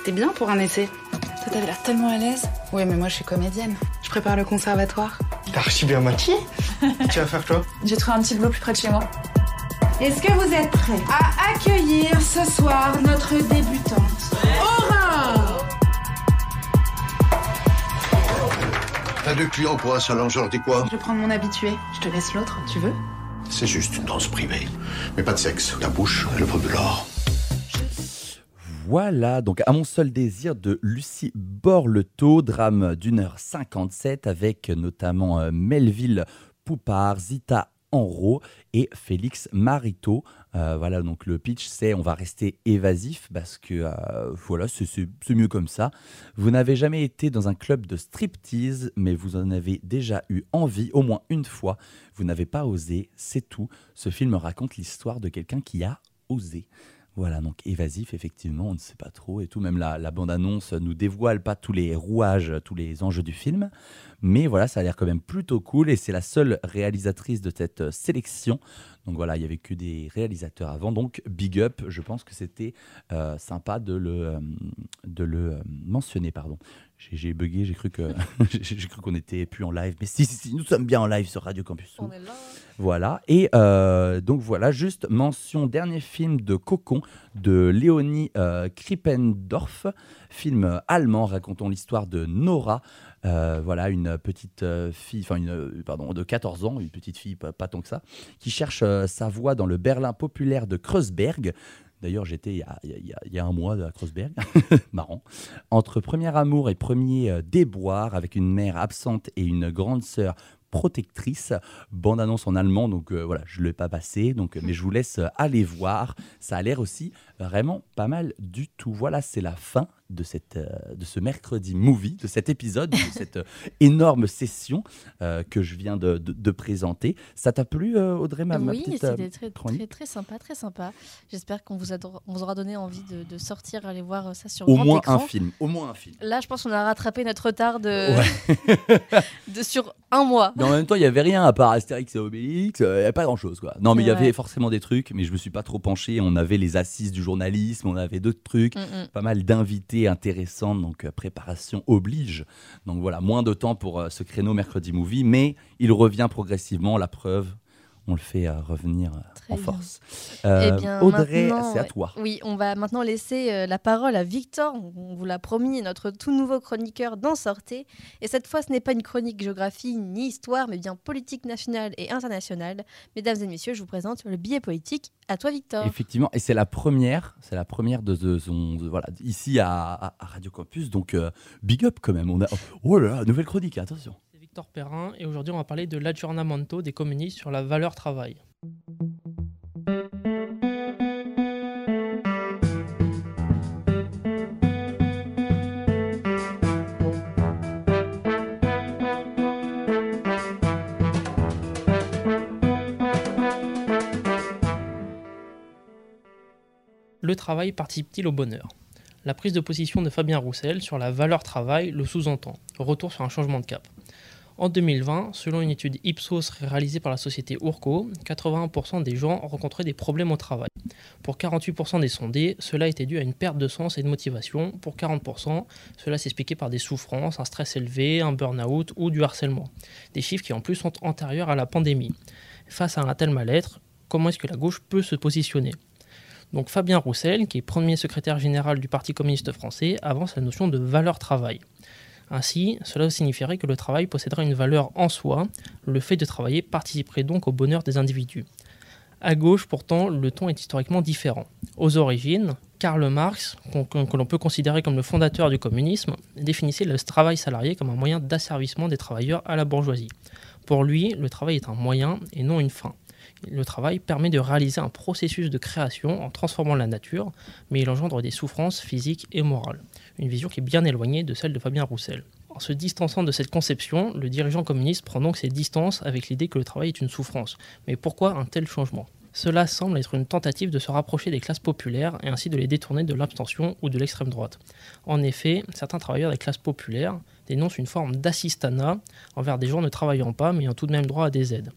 C'était bien pour un essai. Toi, t'avais l'air tellement à l'aise. Oui, mais moi, je suis comédienne. Je prépare le conservatoire. T'as archi bien maquillé Tu vas faire quoi? J'ai trouvé un petit boulot plus près de chez moi. Est-ce que vous êtes prêts? À accueillir ce soir notre débutante Aura T'as deux clients pour un seul genre, dis quoi? Je vais prendre mon habitué. Je te laisse l'autre, tu veux? C'est juste une danse privée. Mais pas de sexe. La bouche, elle vaut de l'or. Voilà, donc à mon seul désir de Lucie Borleto, drame d'une heure 57 avec notamment euh, Melville Poupard, Zita Enro et Félix Marito. Euh, voilà, donc le pitch, c'est on va rester évasif parce que euh, voilà, c'est mieux comme ça. Vous n'avez jamais été dans un club de striptease, mais vous en avez déjà eu envie au moins une fois. Vous n'avez pas osé, c'est tout. Ce film raconte l'histoire de quelqu'un qui a osé. Voilà, donc évasif, effectivement, on ne sait pas trop et tout. Même la, la bande-annonce nous dévoile pas tous les rouages, tous les enjeux du film. Mais voilà, ça a l'air quand même plutôt cool et c'est la seule réalisatrice de cette euh, sélection. Donc voilà, il n'y avait que des réalisateurs avant. Donc big up, je pense que c'était euh, sympa de le, euh, de le mentionner. Pardon. J'ai bugué, j'ai cru que j'ai j'ai cru qu'on était plus en live. Mais si, si, si, nous sommes bien en live sur Radio Campus. On est là. Voilà, et euh, donc voilà, juste mention, dernier film de Cocon de Léonie euh, Krippendorf, film allemand racontant l'histoire de Nora, euh, voilà, une petite euh, fille, enfin une, pardon, de 14 ans, une petite fille, pas, pas tant que ça, qui cherche sa voie dans le Berlin populaire de Kreuzberg. D'ailleurs, j'étais il, il y a un mois à Kreuzberg, marrant. Entre premier amour et premier euh, déboire, avec une mère absente et une grande sœur protectrice. Bande annonce en allemand, donc euh, voilà, je ne l'ai pas passé, donc, mais je vous laisse euh, aller voir. Ça a l'air aussi vraiment pas mal du tout. Voilà, c'est la fin de, cette, euh, de ce mercredi movie, de cet épisode, de cette euh, énorme session euh, que je viens de, de- de présenter. Ça t'a plu, euh, Audrey, ma, oui, petite euh, c'était très, très, très sympa, très sympa. J'espère qu'on vous, vous aura donné envie de, de sortir, aller voir ça sur Au grand moins écran. un film, au moins un film. Là, je pense qu'on a rattrapé notre retard de, de sur un mois. Mais en même temps, il n'y avait rien à part Astérix et Obélix, il n'y avait pas grand-chose. Non, mais il y C'est vrai. avait forcément des trucs, mais je me suis pas trop penché. On avait les assises du journalisme, on avait d'autres trucs, Mm, mm. pas mal d'invités intéressants, donc euh, préparation oblige. Donc voilà, moins de temps pour euh, ce créneau Mercredi Movie, mais il revient progressivement, la preuve. On le fait euh, revenir euh, en bien. force. Eh Euh, bien, Audrey, c'est à toi. Oui, on va maintenant laisser la parole à Victor. On vous l'a promis, notre tout nouveau chroniqueur d'en sortez. Et cette fois, ce n'est pas une chronique géographie ni histoire, mais bien politique nationale et internationale. Mesdames et messieurs, je vous présente le billet politique. À toi, Victor. Effectivement, et c'est la première, c'est la première de, de voilà, ici à, à- à Radio Campus, donc euh, big up quand même. On a, oh là là, nouvelle chronique, attention. Victor Perrin et aujourd'hui on va parler de l'aggiornamento des communistes sur la valeur travail. Le travail participe-t-il au bonheur? La prise de position de Fabien Roussel sur la valeur travail le sous-entend. Retour sur un changement de cap. En 2020, selon une étude Ipsos réalisée par la société Urco, 81% des gens rencontraient des problèmes au travail. Pour 48% des sondés, cela était dû à une perte de sens et de motivation. Pour 40%, cela s'expliquait par des souffrances, un stress élevé, un burn-out ou du harcèlement. Des chiffres qui en plus sont antérieurs à la pandémie. Face à un tel mal-être, comment est-ce que la gauche peut se positionner? Donc Fabien Roussel, qui est premier secrétaire général du Parti communiste français, avance la notion de valeur travail. Ainsi, cela signifierait que le travail posséderait une valeur en soi, le fait de travailler participerait donc au bonheur des individus. À gauche, pourtant, le ton est historiquement différent. Aux origines, Karl Marx, que l'on peut considérer comme le fondateur du communisme, définissait le travail salarié comme un moyen d'asservissement des travailleurs à la bourgeoisie. Pour lui, le travail est un moyen et non une fin. Le travail permet de réaliser un processus de création en transformant la nature, mais il engendre des souffrances physiques et morales. Une vision qui est bien éloignée de celle de Fabien Roussel. En se distançant de cette conception, le dirigeant communiste prend donc ses distances avec l'idée que le travail est une souffrance. Mais pourquoi un tel changement? Cela semble être une tentative de se rapprocher des classes populaires et ainsi de les détourner de l'abstention ou de l'extrême droite. En effet, certains travailleurs des classes populaires dénoncent une forme d'assistanat envers des gens ne travaillant pas mais ayant tout de même droit à des aides.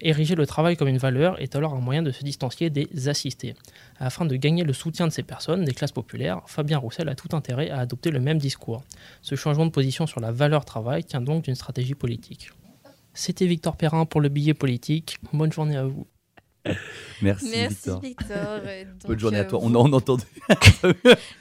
Ériger le travail comme une valeur est alors un moyen de se distancier des assistés. Afin de gagner le soutien de ces personnes, des classes populaires, Fabien Roussel a tout intérêt à adopter le même discours. Ce changement de position sur la valeur travail tient donc d'une stratégie politique. C'était Victor Perrin pour le billet politique. Bonne journée à vous. Merci, Merci, Victor. Victor. Donc, Bonne journée à euh, toi. vous- On a, entendu.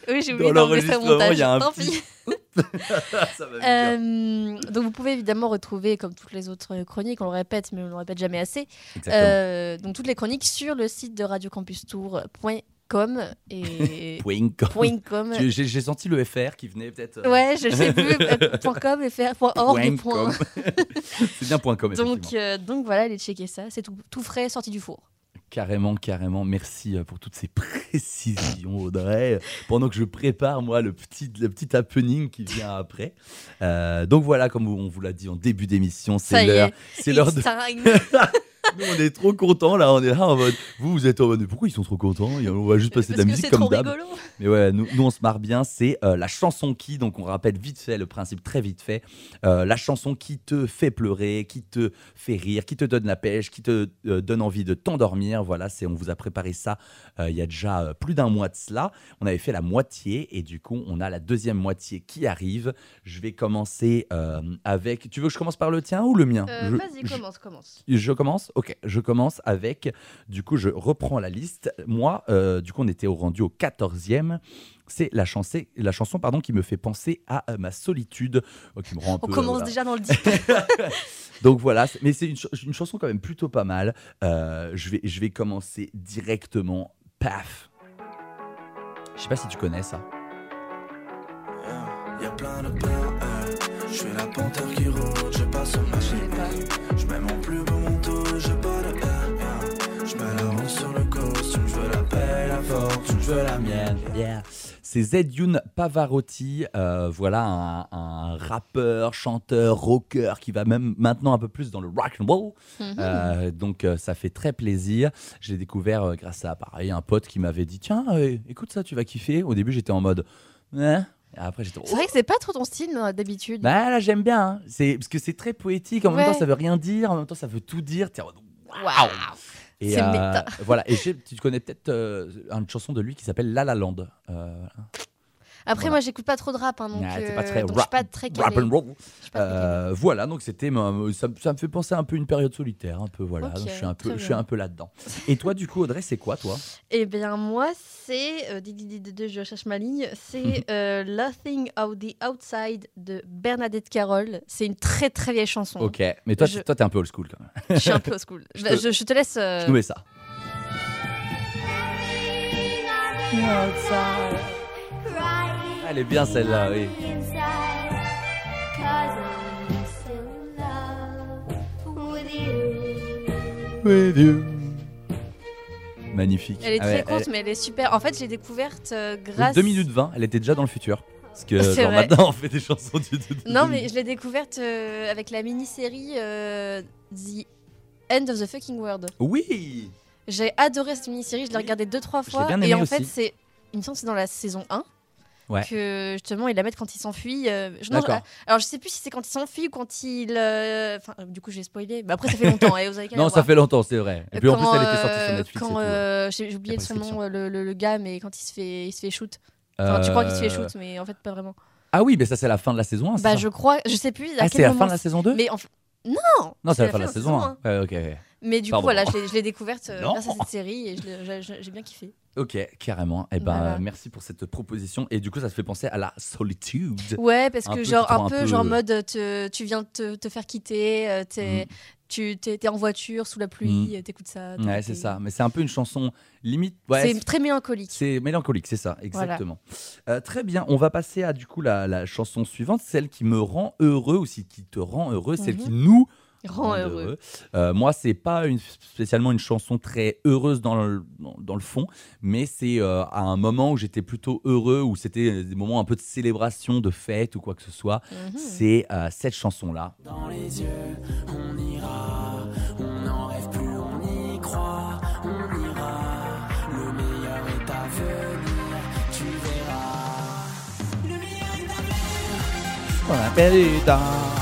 Oui, j'ai Dans oublié d'enlever ça au l'enregistrement, montage. il y a un Tant petit- pis. Ça. Euh, donc vous pouvez évidemment retrouver, comme toutes les autres chroniques, on le répète, mais on ne le répète jamais assez, euh, donc toutes les chroniques sur le site de radiocampustour.com. .com et Point com. Point com. Tu- J'ai senti le FR qui venait peut-être. euh, Ouais, je sais plus. point .com et faire point .org Point. C'est bien point com, donc, euh, donc voilà, allez checker ça. C'est tout, tout frais, sorti du four. Carrément, carrément. Merci euh, pour toutes ces précisions, Audrey. Pendant que je prépare, moi, le petit, le petit happening qui vient après. Euh, donc voilà, comme on vous l'a dit en début d'émission, c'est l'heure. est, C'est l'heure de. Nous, on est trop contents là. On est là en mode. Vous, vous êtes en mode. mais Pourquoi ils sont trop contents? On va juste passer de la musique comme d'hab. Mais ouais, nous, nous, on se marre bien. C'est euh, la chanson qui. Donc on rappelle vite fait le principe très vite fait. Euh, la chanson qui te fait pleurer, qui te fait rire, qui te donne la pêche, qui te euh, donne envie de t'endormir. Voilà, c'est on vous a préparé ça il y a déjà plus d'un mois de cela. On avait fait la moitié et du coup on a la deuxième moitié qui arrive. Je vais commencer avec. Tu veux que je commence par le tien ou le mien? Vas-y, commence, commence. je commence? Ok, je commence avec, du coup, je reprends la liste. Moi, euh, du coup, on était au rendu au 14e. C'est la, chanson, la chanson pardon, qui me fait penser à euh, ma solitude, euh, qui me rend un On peu... commence voilà. déjà dans le deep. Donc voilà, mais c'est une, ch- une chanson quand même plutôt pas mal. Euh, je, vais, je vais commencer directement. Paf Je sais pas si tu connais ça. Y'a plein de peurs, euh, je suis la panthère qui rôde, je passe ma vie. Je mets mon plus beau fortune, je veux la mienne. Yeah. C'est Pavarotti, euh, voilà un, un rappeur, chanteur, rocker qui va même maintenant un peu plus dans le rock and roll. Mhm. Euh, donc euh, ça fait très plaisir. Je l'ai découvert euh, grâce à pareil un pote qui m'avait dit tiens euh, écoute ça tu vas kiffer. Au début j'étais en mode Et après j'étais C'est vrai que c'est pas trop ton style d'habitude. bah là j'aime bien hein. c'est parce que c'est très poétique en même temps ça veut rien dire en même temps ça veut tout dire Waouh et C'est euh, méta. voilà et tu connais peut-être euh, une chanson de lui qui s'appelle La La Land Euh, Après, moi, j'écoute pas trop de rap, hein, donc, euh, pas très donc je suis pas très rap and roll. Euh, voilà, donc c'était ça, ça me fait penser un peu une période solitaire, un peu voilà. Donc je suis un peu, je suis un peu là-dedans. Et toi, du coup, Audrey, c'est quoi, toi? Eh bien, moi, c'est. Euh, je cherche ma ligne. C'est euh, Laughing Out the Outside de Bernadette Carroll. C'est une très très vieille chanson. Ok, mais toi, Je- tu- toi, t'es un peu old school quand même. Je suis un peu old school. je, te, je- je te laisse, euh, Je nous mets ça. Elle est bien celle-là, oui. With you. Magnifique. Elle est Ah très ouais, courte, elle- mais elle est super. En fait, j'ai découverte euh, grâce. 2 minutes 20, elle était déjà dans le futur. Parce que genre, vrai. maintenant, on fait des chansons du. Non, mais je l'ai découverte euh, avec la mini-série euh, The End of the Fucking World. Oui J'ai adoré cette mini-série, je l'ai regardée deux, trois Je l'ai fois. bien et aimée en fait, c'est. Il me semble que c'est dans la saison 1 Ouais. que justement ils la mettent quand il s'enfuit. euh, je- alors je sais plus si c'est quand il s'enfuit ou quand il. euh, euh, du coup, j'ai spoilé. Mais après, ça fait longtemps. et vous avez qu'à Non, ça voir. fait longtemps, c'est vrai. Et puis en plus, elle était sortie sur euh, Netflix. et Quand euh, j'ai j'ai oublié son nom, le, le- le gars, mais quand il se fait, il se fait shoot. Enfin, tu crois qu'il se fait Euh, shoot, mais en fait pas vraiment. Ah oui, mais ça, c'est la fin de la saison 1. Bah, je crois, je sais plus. à Ah, c'est la fin de la saison 2 Mais en non. Non, c'est la fin de la saison 1. Ouais, ok. Mais du Pardon. coup, voilà, je l'ai- découverte euh, grâce à cette série et j'ai bien kiffé. Ok, carrément. Eh ben, Voilà. euh, merci pour cette proposition. Et du coup, ça te fait penser à la solitude. Ouais, parce Un que peu, genre un peu, genre mode te- tu viens de te, te faire quitter, euh, t'es tu t'es en voiture sous la pluie, euh, t'écoutes ça. Ouais, c'est ça. Mais c'est un peu une chanson limite. ouais, c'est très mélancolique. C'est mélancolique, c'est ça, Voilà. exactement. Euh, très bien, on va passer à du coup la, la chanson suivante, celle qui me rend heureux aussi, qui te rend heureux, celle Mhm. qui nous Rend heureux. Euh, moi, c'est pas une, spécialement une chanson très heureuse dans le, dans, dans le fond, mais c'est euh, à un moment où j'étais plutôt heureux, où c'était des moments un peu de célébration, de fête ou quoi que ce soit. Mhm. C'est euh, cette chanson-là. Dans les yeux, on ira, on n'en rêve plus, on y croit, on ira. Le meilleur est à venir, tu verras. Le meilleur est à venir. On appelle dans-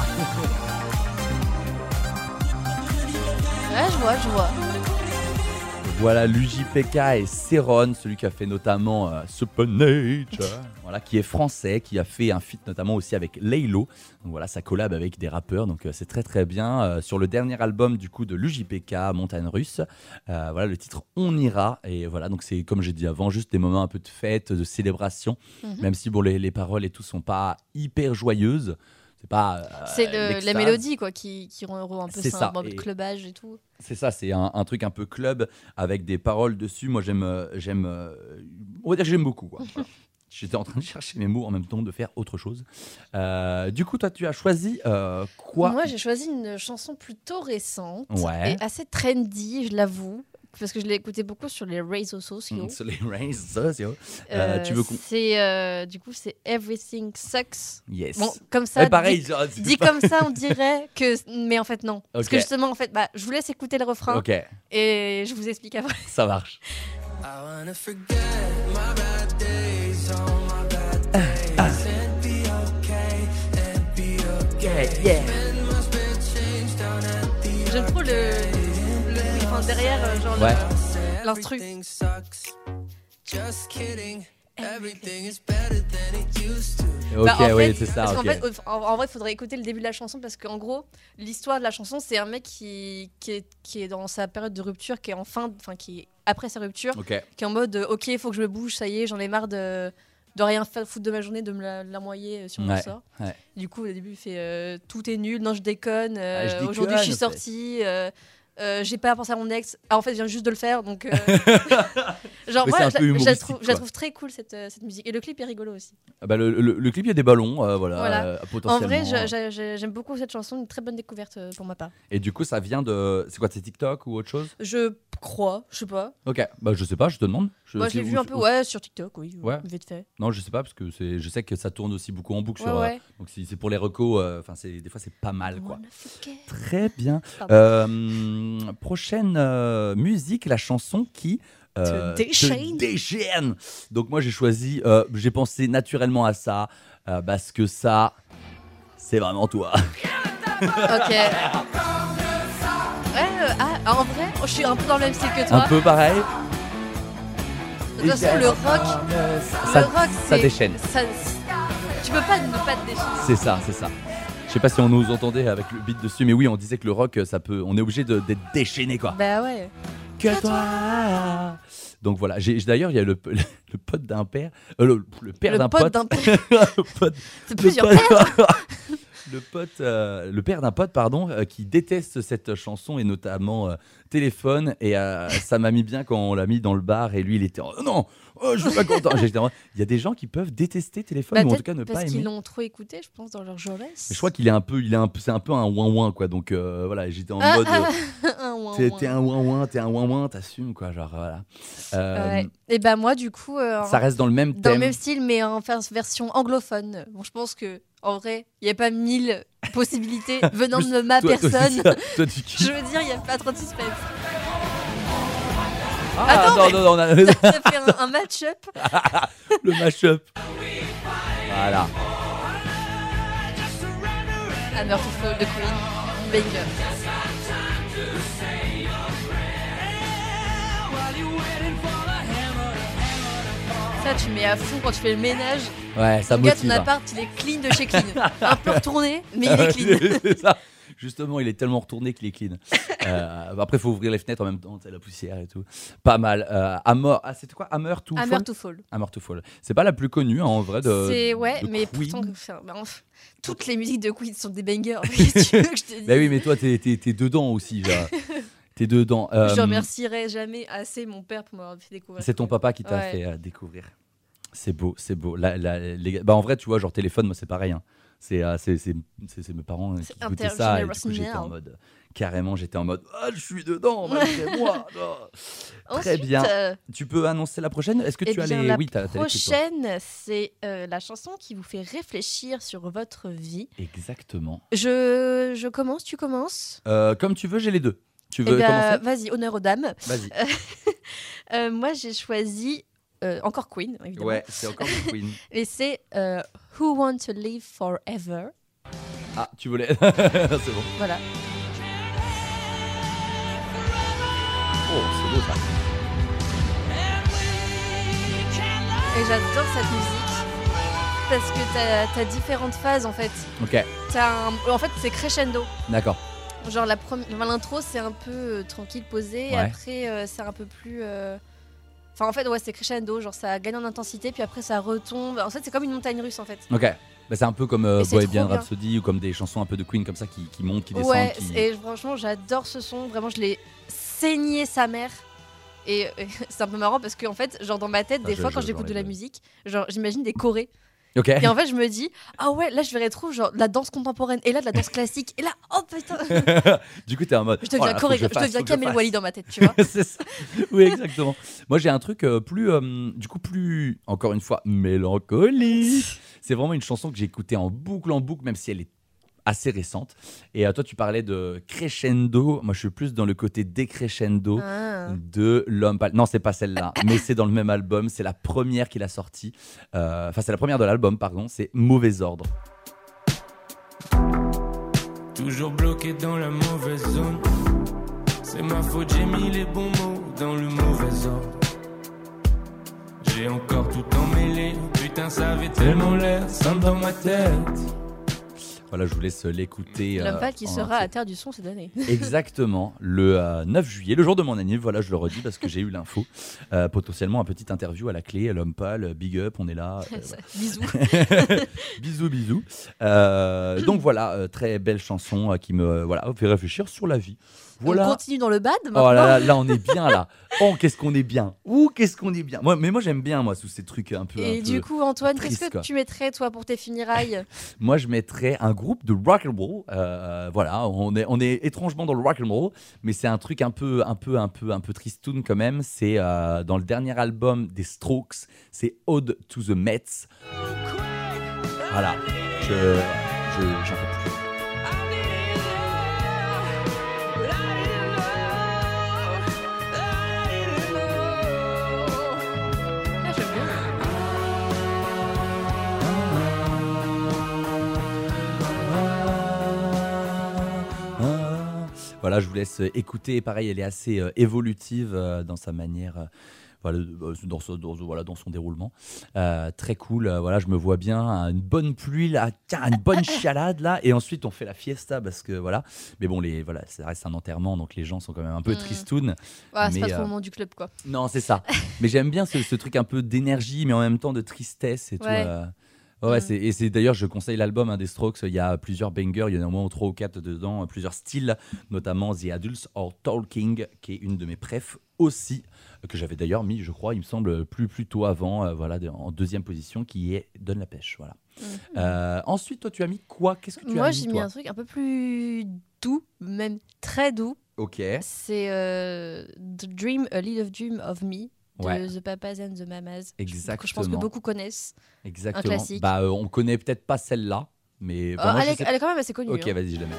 Ouais, je vois, je vois. Voilà l'UJPK et Céron, celui qui a fait notamment euh, Supernature, voilà, qui est français, qui a fait un feat notamment aussi avec Laylo. Donc voilà, ça collab avec des rappeurs, donc euh, c'est très très bien. Euh, sur le dernier album du coup de l'UJPK, Montagne Russe, euh, voilà le titre On ira. Et voilà, donc c'est comme j'ai dit avant, juste des moments un peu de fête, de célébration, Mhm. même si bon, les, les paroles et tout sont pas hyper joyeuses. C'est pas. euh, C'est le- la mélodie quoi qui, qui rend heureux un peu. Ça, un et- clubage et tout. C'est ça, c'est un, un truc un peu club avec des paroles dessus. Moi, j'aime, euh, j'aime, euh, on va dire que j'aime beaucoup. quoi. Voilà. J'étais en train de chercher mes mots en même temps de faire autre chose. Euh, du coup, toi, tu as choisi euh, quoi? Moi, j'ai choisi une chanson plutôt récente Ouais. et assez trendy, je l'avoue, parce que je l'ai écoutée beaucoup sur les réseaux sociaux. Sur les réseaux sociaux. Euh, Euh, tu veux qu'on. C'est euh, du coup c'est Everything Sucks. Yes. Bon, comme ça. Ouais, pareil, dit, genre, c'est dit pas- comme ça, on dirait que, mais en fait non. Parce que justement, en fait, bah, je vous laisse écouter le refrain. Ok. Et je vous explique après. Ça marche. I wanna forget my bad days, all my bad days, and be okay, and be okay. Yeah, enfin, derrière, euh, genre Ouais. l'instru. Everything sucks. Just kidding. Everything is better than it used to. Ok, Bah, en oui, fait, c'est ça. Parce ok. qu'en fait, en, en vrai, il faudrait écouter le début de la chanson parce qu'en gros, l'histoire de la chanson, c'est un mec qui, qui, est, qui est dans sa période de rupture, qui est en fin, enfin qui est après sa rupture, qui est en mode euh, ok, il faut que je me bouge, ça y est, j'en ai marre de, de rien faire, foutre de ma journée, de me la, larmoyer euh, sur mon Ouais, sort. ouais. Du coup, au début, il fait euh, tout est nul, non, je déconne, euh, Ah, déconne, aujourd'hui je suis euh, euh, j'ai pas pensé à mon ex. Ah, en fait, je viens juste de le faire. Donc, euh, genre, moi, je, la- je la humoristique, trouve, je la trouve très cool cette, euh, cette musique. Et le clip est rigolo aussi. Ah bah, le, le- le clip, il y a des ballons, euh, voilà, Voilà. En vrai, je- j'aime beaucoup cette chanson, une très bonne découverte pour ma part. Et du coup, ça vient de. C'est quoi, c'est TikTok ou autre chose? Je crois, je sais pas. Ok, bah je sais pas, je te demande. Je, Moi, je l'ai vu un peu, ouais, sur TikTok, oui, Ouais. vite fait. Non, je sais pas parce que je sais que ça tourne aussi beaucoup en boucle Ouais, sur. ouais. donc si c'est pour les recos, enfin des fois c'est pas mal quoi. Très bien. Euh, prochaine euh, musique, la chanson qui euh, déchaîne. déchaîne. Donc moi j'ai choisi, euh, j'ai pensé naturellement à ça euh, parce que ça, c'est vraiment toi. Ok. Ouais, ah, en vrai, je suis un peu dans le même style que toi. Un peu pareil. De toute façon, le rock, Ça- le rock, ça déchaîne. ça- tu peux pas ne pas te déchaîner. C'est ça, c'est ça. Je sais pas si on nous entendait avec le beat dessus, mais oui, on disait que le rock, ça peut, on est obligé de- d'être déchaîné quoi. Bah ouais. que toi. Donc voilà, j'ai d'ailleurs il y a le, le, le pote d'un père, euh, le, le père Le d'un pote pote, d'un père. Le pote- C'est plusieurs pote- le pote, euh, le père d'un pote, pardon, euh, qui déteste cette chanson et notamment euh, téléphone et ça m'a mis bien quand on l'a mis dans le bar et lui il était en, non, oh, je suis pas content. J'étais en- Il y a des gens qui peuvent détester téléphone Bah, ou en tout cas ne parce pas qu'ils aimer. l'ont trop écouté, je pense, dans leur jeunesse. Je crois qu'il est un peu, il est un c'est un peu un ouin ouin quoi. Donc voilà, j'étais en Ah, mode. ah, ouin T'es un ouin ouin, t'es un ouin ouin, t'assumes quoi, genre voilà. Ouais. Et bah moi, du coup, Ça reste dans le même dans thème. le même style, mais en version anglophone. Bon, je pense que en vrai, il n'y a pas mille possibilités venant de ma Toi- personne. Toi, tu je veux dire, il n'y a pas trop de suspense. Ah, Attends, non, mais non, non, on a- ça fait un, un match-up. le mashup. Voilà. Hammer to Fall de Queen. Banger. Ça, tu mets à fond quand tu fais le ménage. Ouais, ça motive, ton hein. appart, il est clean de chez clean. Un peu retourné, mais il est clean. C'est ça. Justement, il est tellement retourné qu'il est clean. Euh, après, il faut ouvrir les fenêtres en même temps, tu sais, la poussière et tout. Pas mal. Euh, Hammer, ah, c'était quoi Hammer to Hammer Fall to Fall. Hammer to Fall. C'est pas la plus connue hein, en vrai de. C'est ouais, de mais Queen. pourtant, enfin, bah, enfin, toutes les musiques de Queen sont des bangers. Tu veux que je te dise Bah oui, mais toi, t'es t'es- t'es dedans aussi. genre. T'es dedans. Euh, Je remercierai jamais assez mon père pour m'avoir fait découvrir. C'est ton papa qui t'a Ouais. fait euh, découvrir. C'est beau, c'est beau. La- la- les gars- bah, en vrai, tu vois, genre téléphone, moi, c'est pareil. hein. C'est euh, c'est- c'est- c'est- c'est mes parents qui écoutaient ça. Et du coup, j'étais en mode. Carrément, j'étais en mode. Ah, je suis dedans, malgré moi. Très Ensuite, bien. euh, Tu peux annoncer la prochaine? Est-ce que Eh tu as les. la Oui, t'as t'as les trucs, toi? prochaine, c'est la chanson qui vous fait réfléchir sur votre vie. Exactement. Je, je commence, tu commences? Comme tu veux, j'ai les deux. Tu Eh veux ben, commencer? Vas-y, honneur aux dames. Vas-y. Euh, moi, j'ai choisi euh, encore Queen, évidemment. Ouais, c'est encore Queen. Et c'est euh, Who Want to Live Forever. Ah, tu voulais. c'est bon. Voilà. Oh, c'est beau ça. Et j'adore cette musique parce que t'as as différentes phases en fait. Ok, un- En fait, c'est crescendo. d'accord. Genre la première, enfin, l'intro c'est un peu euh, tranquille, posé. Ouais. après euh, c'est un peu plus. euh, Enfin en fait ouais c'est crescendo, genre ça gagne en intensité puis après ça retombe. En fait c'est comme une montagne russe en fait. Ok. Bah, c'est un peu comme euh, Bohemian. Rhapsody ou comme des chansons un peu de Queen comme ça qui, qui montent, qui descendent. Ouais, qui- et franchement, j'adore ce son. Vraiment, je l'ai saigné sa mère. Et c'est un peu marrant parce que, en fait, genre dans ma tête, Ah, des je- fois, je- quand j'écoute de la musique, genre j'imagine des chorés. Et en fait, je me dis, ah ouais, là, je verrais trop genre de la danse contemporaine, et là, de la danse classique, et là, oh putain du coup, t'es en mode. Je deviens, oh là, choré- je fasse, deviens Kamel. Wally dans ma tête, tu vois. c'est ça. Oui, exactement. Moi, j'ai un truc euh, plus, euh, du coup, plus, encore une fois, mélancolique. C'est vraiment une chanson que j'ai écoutée en boucle, en boucle, même si elle est assez récente. Et euh, toi, tu parlais de crescendo. Moi, je suis plus dans le côté décrescendo Ah. de l'homme. Non, c'est pas celle-là, mais c'est dans le même album. C'est la première qu'il a sortie. Euh, Enfin, c'est la première de l'album, pardon. C'est Mauvais Ordre. Toujours bloqué dans la mauvaise zone. C'est ma faute, j'ai mis les bons mots dans le mauvais ordre. J'ai encore tout emmêlé. Putain, ça avait tellement l'air simple dans ma tête. Voilà, je vous laisse l'écouter. L'homme euh, pâle qui sera à Terre du Son cette année. Exactement, le euh, 9 juillet, le jour de mon anniversaire, voilà, je le redis parce que j'ai eu l'info. Euh, potentiellement un petit interview à la clé, l'homme pâle, big up, on est là. euh. Bisous. bisous, bisous. Euh, donc voilà, euh, très belle chanson euh, qui me euh, voilà, fait réfléchir sur la vie. Voilà. On continue dans le bad maintenant. Oh là là, là on est bien là. Oh qu'est-ce qu'on est bien. Ouh qu'est-ce qu'on est bien. Moi, mais moi j'aime bien moi sous ces trucs un peu. Et un du peu coup, Antoine, qu'est-ce que quoi. tu mettrais, toi, pour tes funérailles Moi, je mettrais un groupe de rock and roll. Euh, voilà, on est, on est étrangement dans le rock and roll, mais c'est un truc un peu, un peu, un peu, un peu tristoun quand même. C'est euh, dans le dernier album des Strokes. C'est Ode to the Mets. Voilà, je, je, j'en peux plus. Voilà, je vous laisse écouter. Pareil, elle est assez euh, évolutive euh, dans sa manière. euh, voilà, euh, dans, ce- dans ce- voilà, dans son déroulement. Euh, très cool. euh, voilà, je me vois bien. Une bonne pluie, là, tiens, une bonne chialade, là. Et ensuite, on fait la fiesta parce que voilà. Mais bon, les, voilà, ça reste un enterrement, donc les gens sont quand même un peu Mm. tristounes. C'est pas trop euh, le moment du club, quoi. Non, c'est ça. mais j'aime bien ce, ce truc un peu d'énergie, mais en même temps de tristesse et tout. Ouais. euh. Ouais, Mm. c'est- et c'est d'ailleurs, je conseille l'album hein, des Strokes. Il y a plusieurs bangers, il y en a au moins trois ou quatre dedans, euh, plusieurs styles, notamment The Adults Are Talking, qui est une de mes prefs aussi, euh, que j'avais d'ailleurs mis, je crois, il me semble, plus, plus tôt avant, euh, voilà, en deuxième position, qui est Donne la pêche. Voilà. Euh, ensuite, toi, tu as mis quoi? Qu'est-ce que tu. Moi, as j'ai mis mis toi? un truc un peu plus doux, même très doux. Ok. C'est euh, The Dream, A Little Dream of Me de Ouais. The Papas and the Mamas. Exactement. Je pense que beaucoup connaissent. Exactement. Un classique. Bah, euh, on connaît peut-être pas celle-là, mais. Euh, enfin, moi, elle, je est, sais- elle est quand même assez connue. Ok, hein. vas-y, je la mets.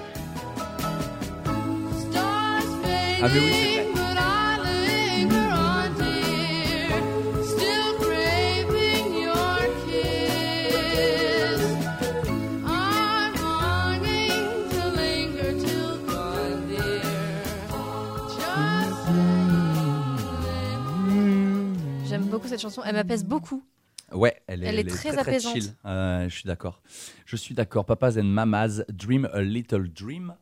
Ah, mais oui, c'est beaucoup cette chanson. Elle m'apaise beaucoup. Ouais, elle est, Elle est très apaisante. chill. Euh, je suis d'accord. Je suis d'accord. Papas and Mamas, Dream a Little Dream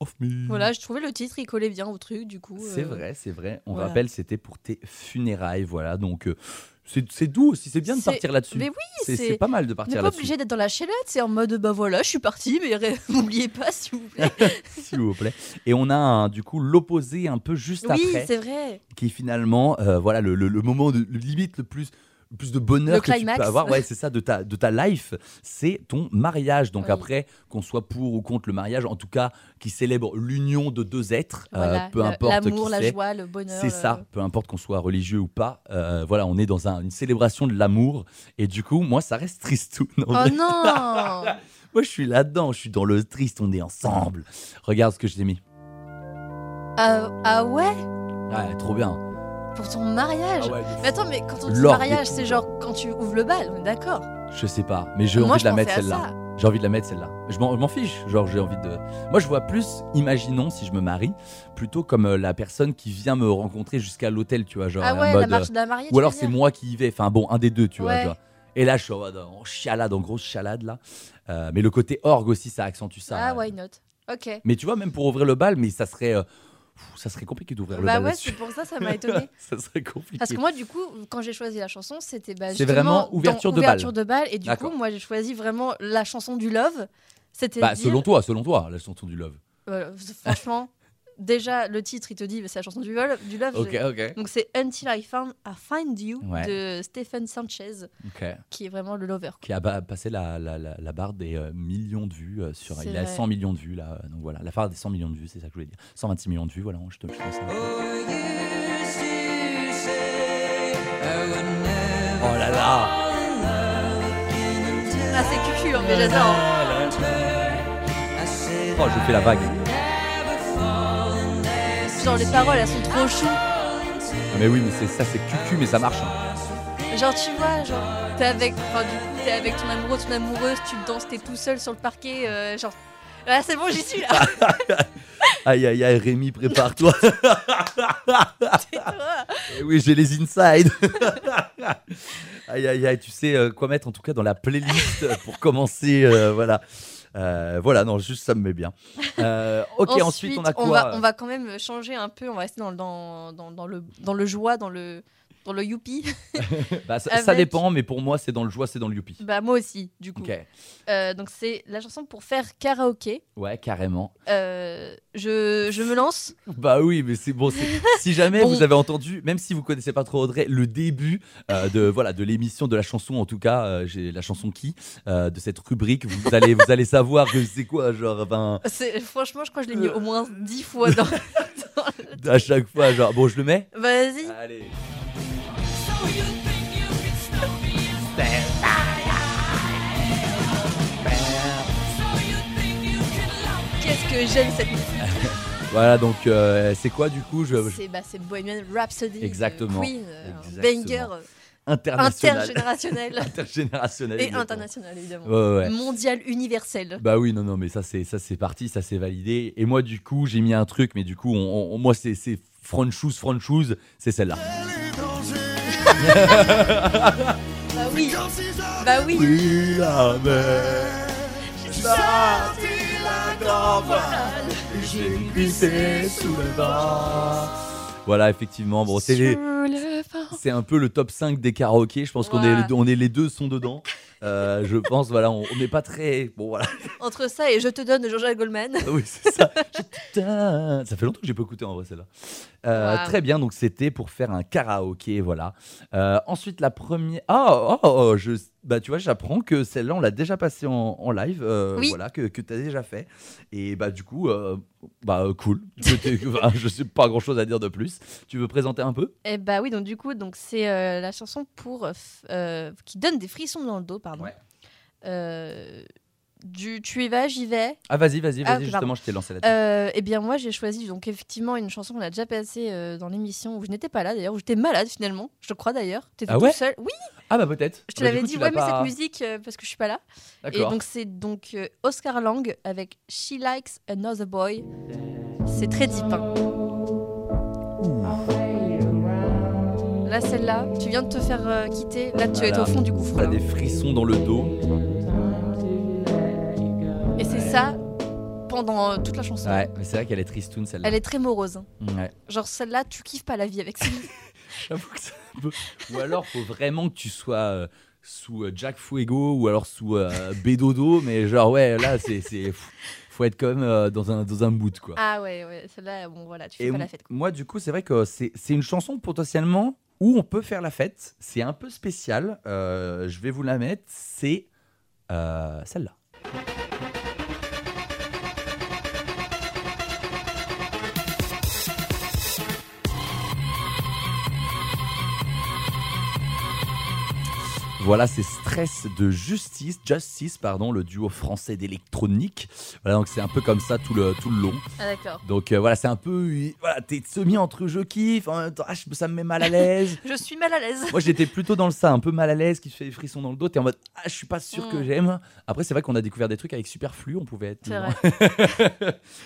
of Me. Voilà, je trouvais le titre, il collait bien au truc, du coup. C'est euh, vrai, c'est vrai. On voilà. rappelle, c'était pour tes funérailles. Voilà, donc euh, c'est doux aussi. C'est bien de partir là-dessus. Mais oui, c'est pas mal de On n'est partir pas là-dessus. obligé d'être dans la chelette, c'est en mode bah voilà, je suis parti, mais n'oubliez pas s'il vous plaît. S'il vous plaît. Et on a un, du coup l'opposé un peu juste oui, après. c'est vrai. qui est finalement euh, voilà le, le- le moment de le limite le plus plus de bonheur Le que tu peux avoir. Ouais c'est ça de ta de ta life c'est ton mariage. Donc Oui. après qu'on soit pour ou contre le mariage en tout cas qui célèbre l'union de deux êtres euh, peu le- importe l'amour, la joie, le bonheur, c'est euh. ça peu importe qu'on soit religieux ou pas euh, voilà on est dans un- une célébration de l'amour. Et du coup moi ça reste tristoun Oh vrai. non. Moi je suis là dedans je suis dans le triste on est ensemble. Regarde ce que je t'ai mis. Ah, ah ouais? Ouais trop bien Pour ton mariage Ah ouais, Mais attends, mais quand on dit mariage, c'est genre quand tu ouvres le bal, on est d'accord Je sais pas, mais j'ai envie de la mettre celle-là. J'ai envie de la mettre celle-là. Je m'en fiche, genre j'ai envie de. Moi je vois plus, imaginons si je me marie, plutôt comme euh, la personne qui vient me rencontrer jusqu'à l'hôtel, tu vois, genre Ah en ouais, la marche euh, de la mariée, tu Ou alors c'est moi qui y vais, enfin bon, un des deux, tu vois, genre. Et là je suis en mode en chialade, en grosse chialade là. Euh, mais le côté orgue aussi, ça accentue ça. Ah, why not? Ok. Mais tu vois, même pour ouvrir le bal, mais ça serait. euh, ça serait compliqué d'ouvrir le Bah bal ouais, là-dessus. c'est pour ça, ça m'a étonnée. ça serait compliqué. Parce que moi, du coup, quand j'ai choisi la chanson, c'était bah, C'est justement vraiment ouverture de ouverture de bal. Et du coup, moi, j'ai choisi vraiment la chanson du Love. C'était Bah, selon toi, selon toi, la chanson du Love. Euh, franchement, déjà, le titre, il te dit, c'est la chanson du, vol, du Love. Ok, j'ai- ok. Donc, c'est Until I Find, I Find You Ouais. de Stephen Sanchez, qui est vraiment le lover. Qui a passé la, la, la, la barre des euh, millions de vues euh, sur. Il a vrai. 100 millions de vues là. euh, Donc voilà, la barre des 100 millions de vues, c'est ça que je voulais dire. 126 millions de vues, voilà, je te je te ça. Oh là là Ah, c'est cucu, hein, mais j'adore. Oh, je fais la vague. Genre, les paroles, elles sont trop chou. Ah, mais oui, mais c'est ça, c'est cucu, mais ça marche. hein. Genre, tu vois, genre, t'es avec, enfin, du coup, t'es avec ton amoureux, ton amoureuse, tu danses, t'es tout seul sur le parquet, euh, genre, ah, c'est bon, j'y suis là. Aïe aïe aïe, Rémi, prépare-toi. Eh oui, j'ai les inside. aïe aïe aïe, tu sais euh, quoi mettre en tout cas dans la playlist pour commencer. euh, voilà. Euh, voilà, non, juste ça me met bien. Euh, ok, ensuite, on a quoi va, on va quand même changer un peu, on va rester dans, dans, dans, dans le, dans le joie, dans le, dans le youpi. Bah, ça, dépend, mais pour moi, c'est dans le joie, c'est dans le youpi. bah, moi aussi, du coup. Euh, donc, c'est la chanson pour faire karaoké. Ouais, carrément. Euh, je, je me lance. Bah oui, mais c'est bon. Si jamais Bon. vous avez entendu, même si vous connaissez pas trop Audrey, le début euh, de voilà de l'émission de la chanson, en tout cas, j'ai la chanson qui de cette rubrique, vous allez vous allez savoir que c'est quoi, genre, ben, Franchement, je crois que je l'ai mis au moins dix fois dans. à chaque fois, genre, bon, je le mets? Vas-y. Allez. Que j'aime cette musique. Voilà, donc euh, c'est quoi du coup je, C'est bah, c'est Bohemian Rhapsody. de Exactement. Queen, euh, un Exactement. banger. euh, International. Intergénérationnel. Intergénérationnel, Et international, évidemment. Ouais, ouais. Mondial, universel. Bah oui, non, non, mais ça c'est ça c'est parti, ça c'est validé. Et moi du coup j'ai mis un truc, mais du coup on, on- moi c'est c'est front shoes, front shoes, c'est celle-là. Bah oui. Bah oui. Oui, la mer. J'ai glissé sous le vent. Voilà, effectivement, bon, c'est les- c'est un peu le top 5 des karaokés. Je pense qu'on est, Ouais. on est les deux sont dedans. Euh, je pense, voilà, on n'est pas très. Bon, voilà. Entre ça et Je te donne de Jean-Jacques Goldman. Oui, c'est ça. Ça fait longtemps que j'ai pas écouté en vrai celle-là. Euh, Wow. Très bien, donc c'était pour faire un karaoké, voilà. Euh, ensuite la première, ah, oh, oh, oh, je, bah tu vois, j'apprends que celle-là on l'a déjà passée en, en live, euh, Oui. voilà, que, que tu as déjà fait. Et bah du coup, euh, bah cool. Je sais pas grand-chose à dire de plus. Tu veux présenter un peu? Et bah oui, donc du coup, donc c'est euh, la chanson pour qui donne des frissons dans le dos, pardon. Euh, du tu y vas, j'y vais? Ah vas-y, vas-y, Ah, vas-y. justement, pardon. je t'ai lancé là-dessus. Euh, eh bien moi j'ai choisi donc effectivement une chanson qu'on a déjà passée euh, dans l'émission où je n'étais pas là d'ailleurs où j'étais malade finalement je crois d'ailleurs t'étais Ah tout ouais? seul oui Ah bah peut-être. je te Bah, l'avais dit ouais mais pas- cette musique euh, parce que je suis pas là et donc c'est donc Oscar Lang avec She Likes Another Boy c'est très deep hein. Là celle-là tu viens de te faire euh, quitter là tu es Voilà. au fond du gouffre T'as des frissons dans le dos. et c'est ça pendant euh, toute la chanson Ouais, mais c'est vrai qu'elle est tristoun celle-là. elle est très morose hein. Ouais. genre celle-là tu kiffes pas la vie avec ça J'avoue que peu- Ou alors, faut vraiment que tu sois euh, sous euh, Jack Fuego ou alors sous euh, Bédodo, mais genre, ouais, là, c'est. c'est- Faut être quand même euh, dans, un, dans un mood, quoi. Ah ouais, ouais, celle-là, bon voilà, tu fais Et pas la fête. quoi. moi, du coup, c'est vrai que c'est c'est une chanson potentiellement où on peut faire la fête. C'est un peu spécial. Euh, je vais vous la mettre. C'est euh, celle-là. Voilà, c'est Stress de Justice, Justice, pardon, le duo français d'électronique. Voilà, donc c'est un peu comme ça tout le, tout le long. Ah d'accord. Donc euh, voilà, c'est un peu. Voilà, t'es semi entre je kiffe, en même temps, ah, ça me met mal à l'aise. Je suis mal à l'aise. Moi j'étais plutôt dans le ça, un peu mal à l'aise, qui fait des frissons dans le dos. T'es en mode, ah, je suis pas sûr que Mm. j'aime. Après, c'est vrai qu'on a découvert des trucs avec Superflu, on pouvait être.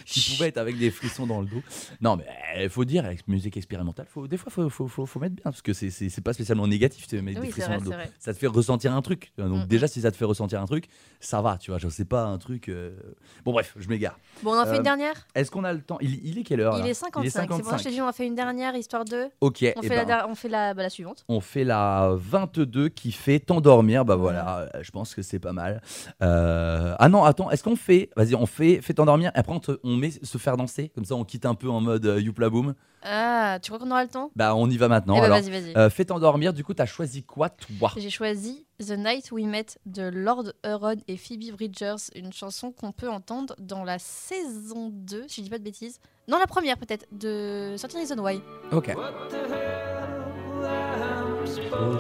Qui pouvait être avec des frissons dans le dos. Non, mais il faut dire, avec musique expérimentale, faut, des fois, faut, faut, faut, faut mettre bien, parce que c'est- pas spécialement négatif de mettre Oui, des frissons vrai, dans le dos. Ça te fait fait ressentir un truc. Donc déjà, si ça te fait ressentir un truc, ça va, tu vois. Je sais pas un truc. euh, Bon bref, je m'égare. Bon, on en fait Euh, une dernière? Est-ce qu'on a le temps? Il, il est quelle heure Il est 55. C'est bon, je t'ai dit, on en fait une dernière histoire de. Ok, On eh fait, la, ben. on fait la, bah, la suivante. On fait la 22 qui fait t'endormir. Bah voilà, euh, je pense que c'est pas mal. Euh, Ah non, attends, est-ce qu'on fait. Vas-y, on fait fait t'endormir. Après, on, te- on met se faire danser? Comme ça, on quitte un peu en mode euh, Youpla Boom. Ah, tu crois qu'on aura le temps? Bah, on y va maintenant. Eh ben, alors, vas-y, vas-y. euh, fais t'endormir. Du coup, t'as choisi quoi, toi? J'ai choisi The Night We Met de Lord Huron et Phoebe Bridgers, une chanson qu'on peut entendre dans la saison 2, si je dis pas de bêtises. Non, la première peut-être, de 13 Reasons Why. Ok.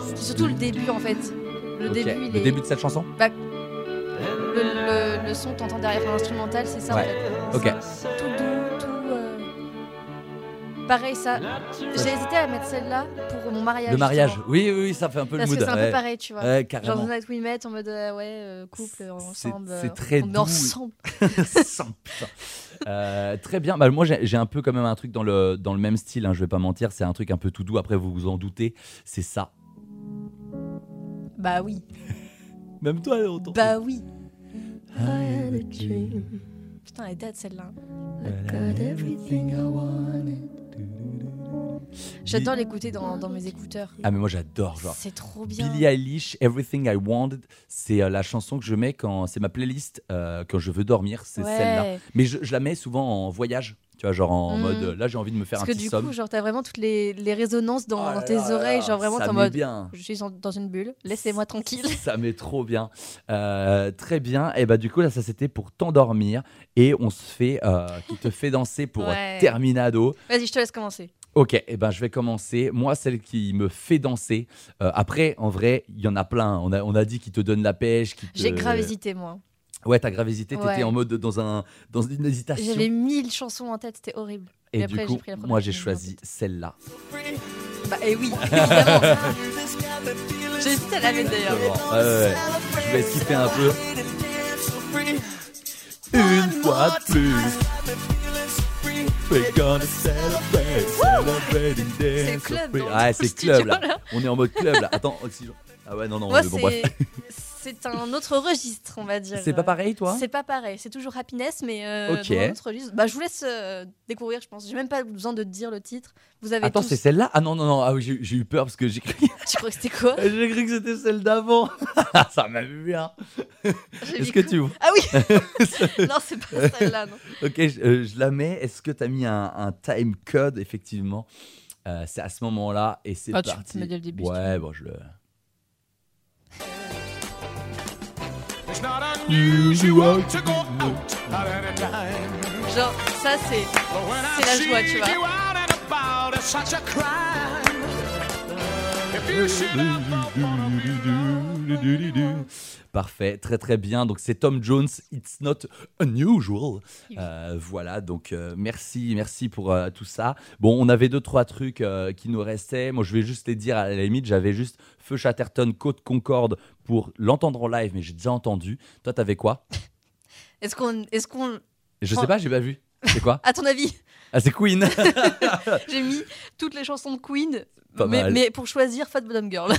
C'est surtout le début en fait. Le début, Le est. début de cette chanson Bah, le, le- le son que t'entends derrière, l'instrumental, c'est ça Ouais. en fait. Ok. Pareil, ça. J'ai hésité à mettre celle-là pour mon mariage. Le mariage. justement. Oui, oui, oui, ça fait un peu Parce le que mood. c'est un ouais. peu pareil, tu vois. Ouais, Genre carrément. The Night We Met en mode euh, ouais, euh, couple, ensemble. c'est euh, très on doux. ensemble. Ensemble, putain. Euh, très bien. Bah, moi, j'ai un peu quand même un truc dans le, dans le même style. Hein, je vais pas mentir. C'est un truc un peu tout doux. Après, vous vous en doutez. C'est ça. Bah oui. Même toi, t'entend. Bah oui. Putain, elle date celle-là. J'adore l'écouter dans, dans mes écouteurs. Ah, mais moi, j'adore. Genre. C'est trop bien. Billie Eilish, Everything I Wanted, c'est euh, la chanson que je mets quand c'est ma playlist euh, quand je veux dormir, c'est Ouais. celle-là. Mais je, je la mets souvent en voyage, tu vois, genre en Mm. mode euh, là j'ai envie de me faire Parce un que petit du somme. coup, genre, t'as vraiment toutes les, les résonances dans, Oh dans tes là oreilles. là, Genre, vraiment, en mode. bien. Je suis en- dans une bulle, laissez-moi tranquille. Ça met trop bien. Euh, très bien. Et bah du coup là ça c'était pour t'endormir et on se fait euh, qui te fait danser pour Ouais. Terminado. Vas-y, je te laisse commencer. Ok, et ben je vais commencer. Moi, celle qui me fait danser. euh, après, en vrai, il y en a plein. On a, on a dit qui te donne la pêche. te- J'ai grave hésité, moi. Ouais, t'as grave hésité. T'étais Ouais. en mode dans un dans une hésitation. J'avais mille chansons en tête, c'était horrible. Et du coup, pris la première moi j'ai choisi celle-là. Bah, et oui, évidemment. J'ai hésité à la mettre d'ailleurs. Bon, ouais. Je vais skipper un peu. Une fois de plus. We're gonna celebrate, celebrating C'est dance club free. dans Ouais, c'est club là. là. On est en mode club là. Attends, oxygène. Ah ouais, non, non, Moi, mais bon, bref. C'est un autre registre, on va dire. C'est pas pareil, toi? C'est pas pareil. C'est toujours happiness, mais euh, Ok. dans un autre registre. Bah, je vous laisse euh, découvrir, je pense. J'ai même pas besoin de te dire le titre. Vous avez Attends, tous- c'est celle-là? Ah non, non, non, ah, oui, j'ai eu peur parce que j'ai cru, Tu crois que c'était quoi? J'ai cru que c'était celle d'avant. Ça m'a vu bien. Est-ce que que- tu vois Ah oui Non, c'est pas celle-là, non. Ok, je, euh, je la mets. Est-ce que tu as mis un, un time code? Effectivement, Euh, c'est à ce moment-là et c'est Ah, tu parti. le mets dès le début, tu Ouais, bon, je le. Genre, ça, c'est c'est la joie, tu vois. Parfait, très très bien. Donc c'est Tom Jones, It's Not Unusual. Euh, voilà, donc euh, merci, merci pour euh, tout ça. Bon, on avait deux trois trucs euh, qui nous restaient. Moi, je vais juste les dire à la limite. J'avais juste Feu Chatterton, Côte Concorde pour l'entendre en live, mais j'ai déjà entendu. Toi, t'avais quoi? Est-ce qu'on. Est qu'on... Je sais pas, j'ai pas vu. C'est quoi? À ton avis? Ah, c'est Queen. J'ai mis toutes les chansons de Queen, Pas mais, mal. mais pour choisir Fat Bottom Girl.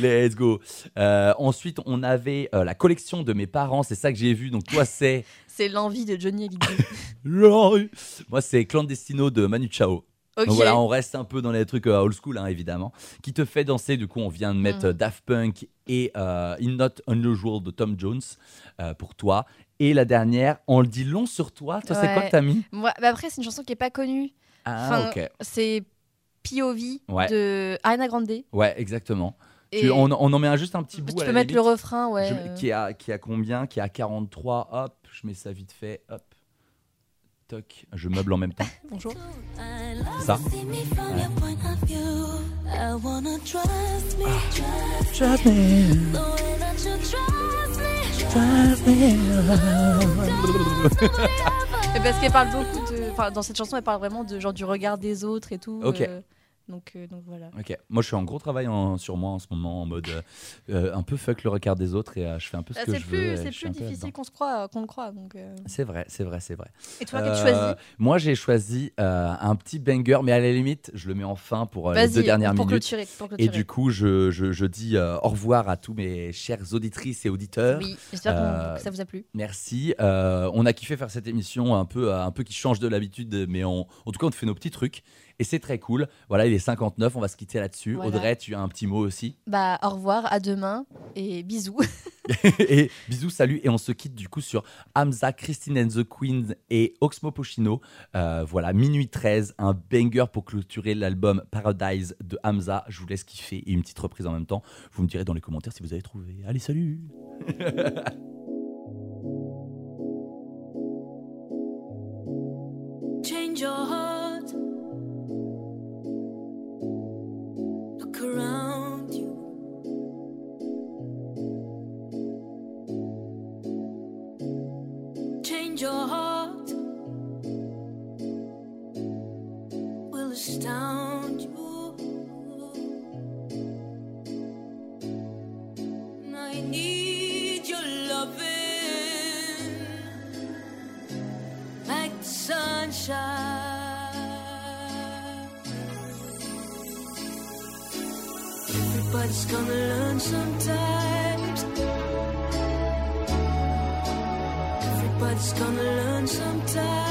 Let's go. Euh, ensuite, on avait euh, la collection de mes parents. C'est ça que j'ai vu. Donc toi, c'est c'est l'envie de Johnny Hallyday. Moi, c'est Clandestino de Manu Chao. Donc voilà, on reste un peu dans les trucs euh, old school, hein, évidemment. Qui te fait danser, du coup, on vient de mettre Mm. euh, Daft Punk et euh, In Not Unusual de Tom Jones euh, pour toi. Et la dernière, on le dit long sur toi. Toi, c'est quoi que t'as mis? Moi, bah après, c'est une chanson qui est pas connue. Ah, ok. C'est POV Ouais. de Ariana Grande. Ouais, exactement. Tu- on, on en met un, juste un petit bout. Tu à peux la mettre le refrain, ouais. Je- qui, a, qui a combien? Qui a 43. Hop, je mets ça vite fait. Hop. Toc. Je meuble en même temps. Bonjour. C'est ça Et parce qu'elle parle beaucoup de. Enfin, dans cette chanson, elle parle vraiment de genre du regard des autres et tout. Ok. euh, Donc, euh, donc voilà. Ok, moi je suis en gros travail en- sur moi en ce moment, en mode euh, un peu fuck le regard des autres et euh, je fais un peu ce Ah, que je veux. plus, et c'est plus difficile qu'on se croit, qu'on ne croit. Donc, C'est vrai, c'est vrai, c'est vrai. Et toi, qu'as-tu choisi? Moi, j'ai choisi un petit banger, mais à la limite, je le mets en fin pour les deux dernières pour minutes. clôturer, pour et clôturer. du coup, je, je, je dis au revoir à tous mes chères auditrices et auditeurs. Oui, j'espère que ça vous a plu. Merci. On a kiffé faire cette émission un peu, un peu qui change de l'habitude, mais on, en tout cas, on te fait nos petits trucs. Et c'est très cool. Voilà, il est 59, on va se quitter là-dessus. Voilà. Audrey, tu as un petit mot aussi? Bah, au revoir, à demain et bisous. et bisous, salut. Et on se quitte du coup sur Hamza, Christine and the Queens et Oxmo Puccino. Euh, voilà, minuit 13, un banger pour clôturer l'album Paradise de Hamza. Je vous laisse kiffer et une petite reprise en même temps. Vous me direz dans les commentaires si vous avez trouvé. Allez, salut Change your heart. Will astound you. And I need your loving like the sunshine. Everybody's gonna learn sometimes. Everybody's gonna learn sometimes.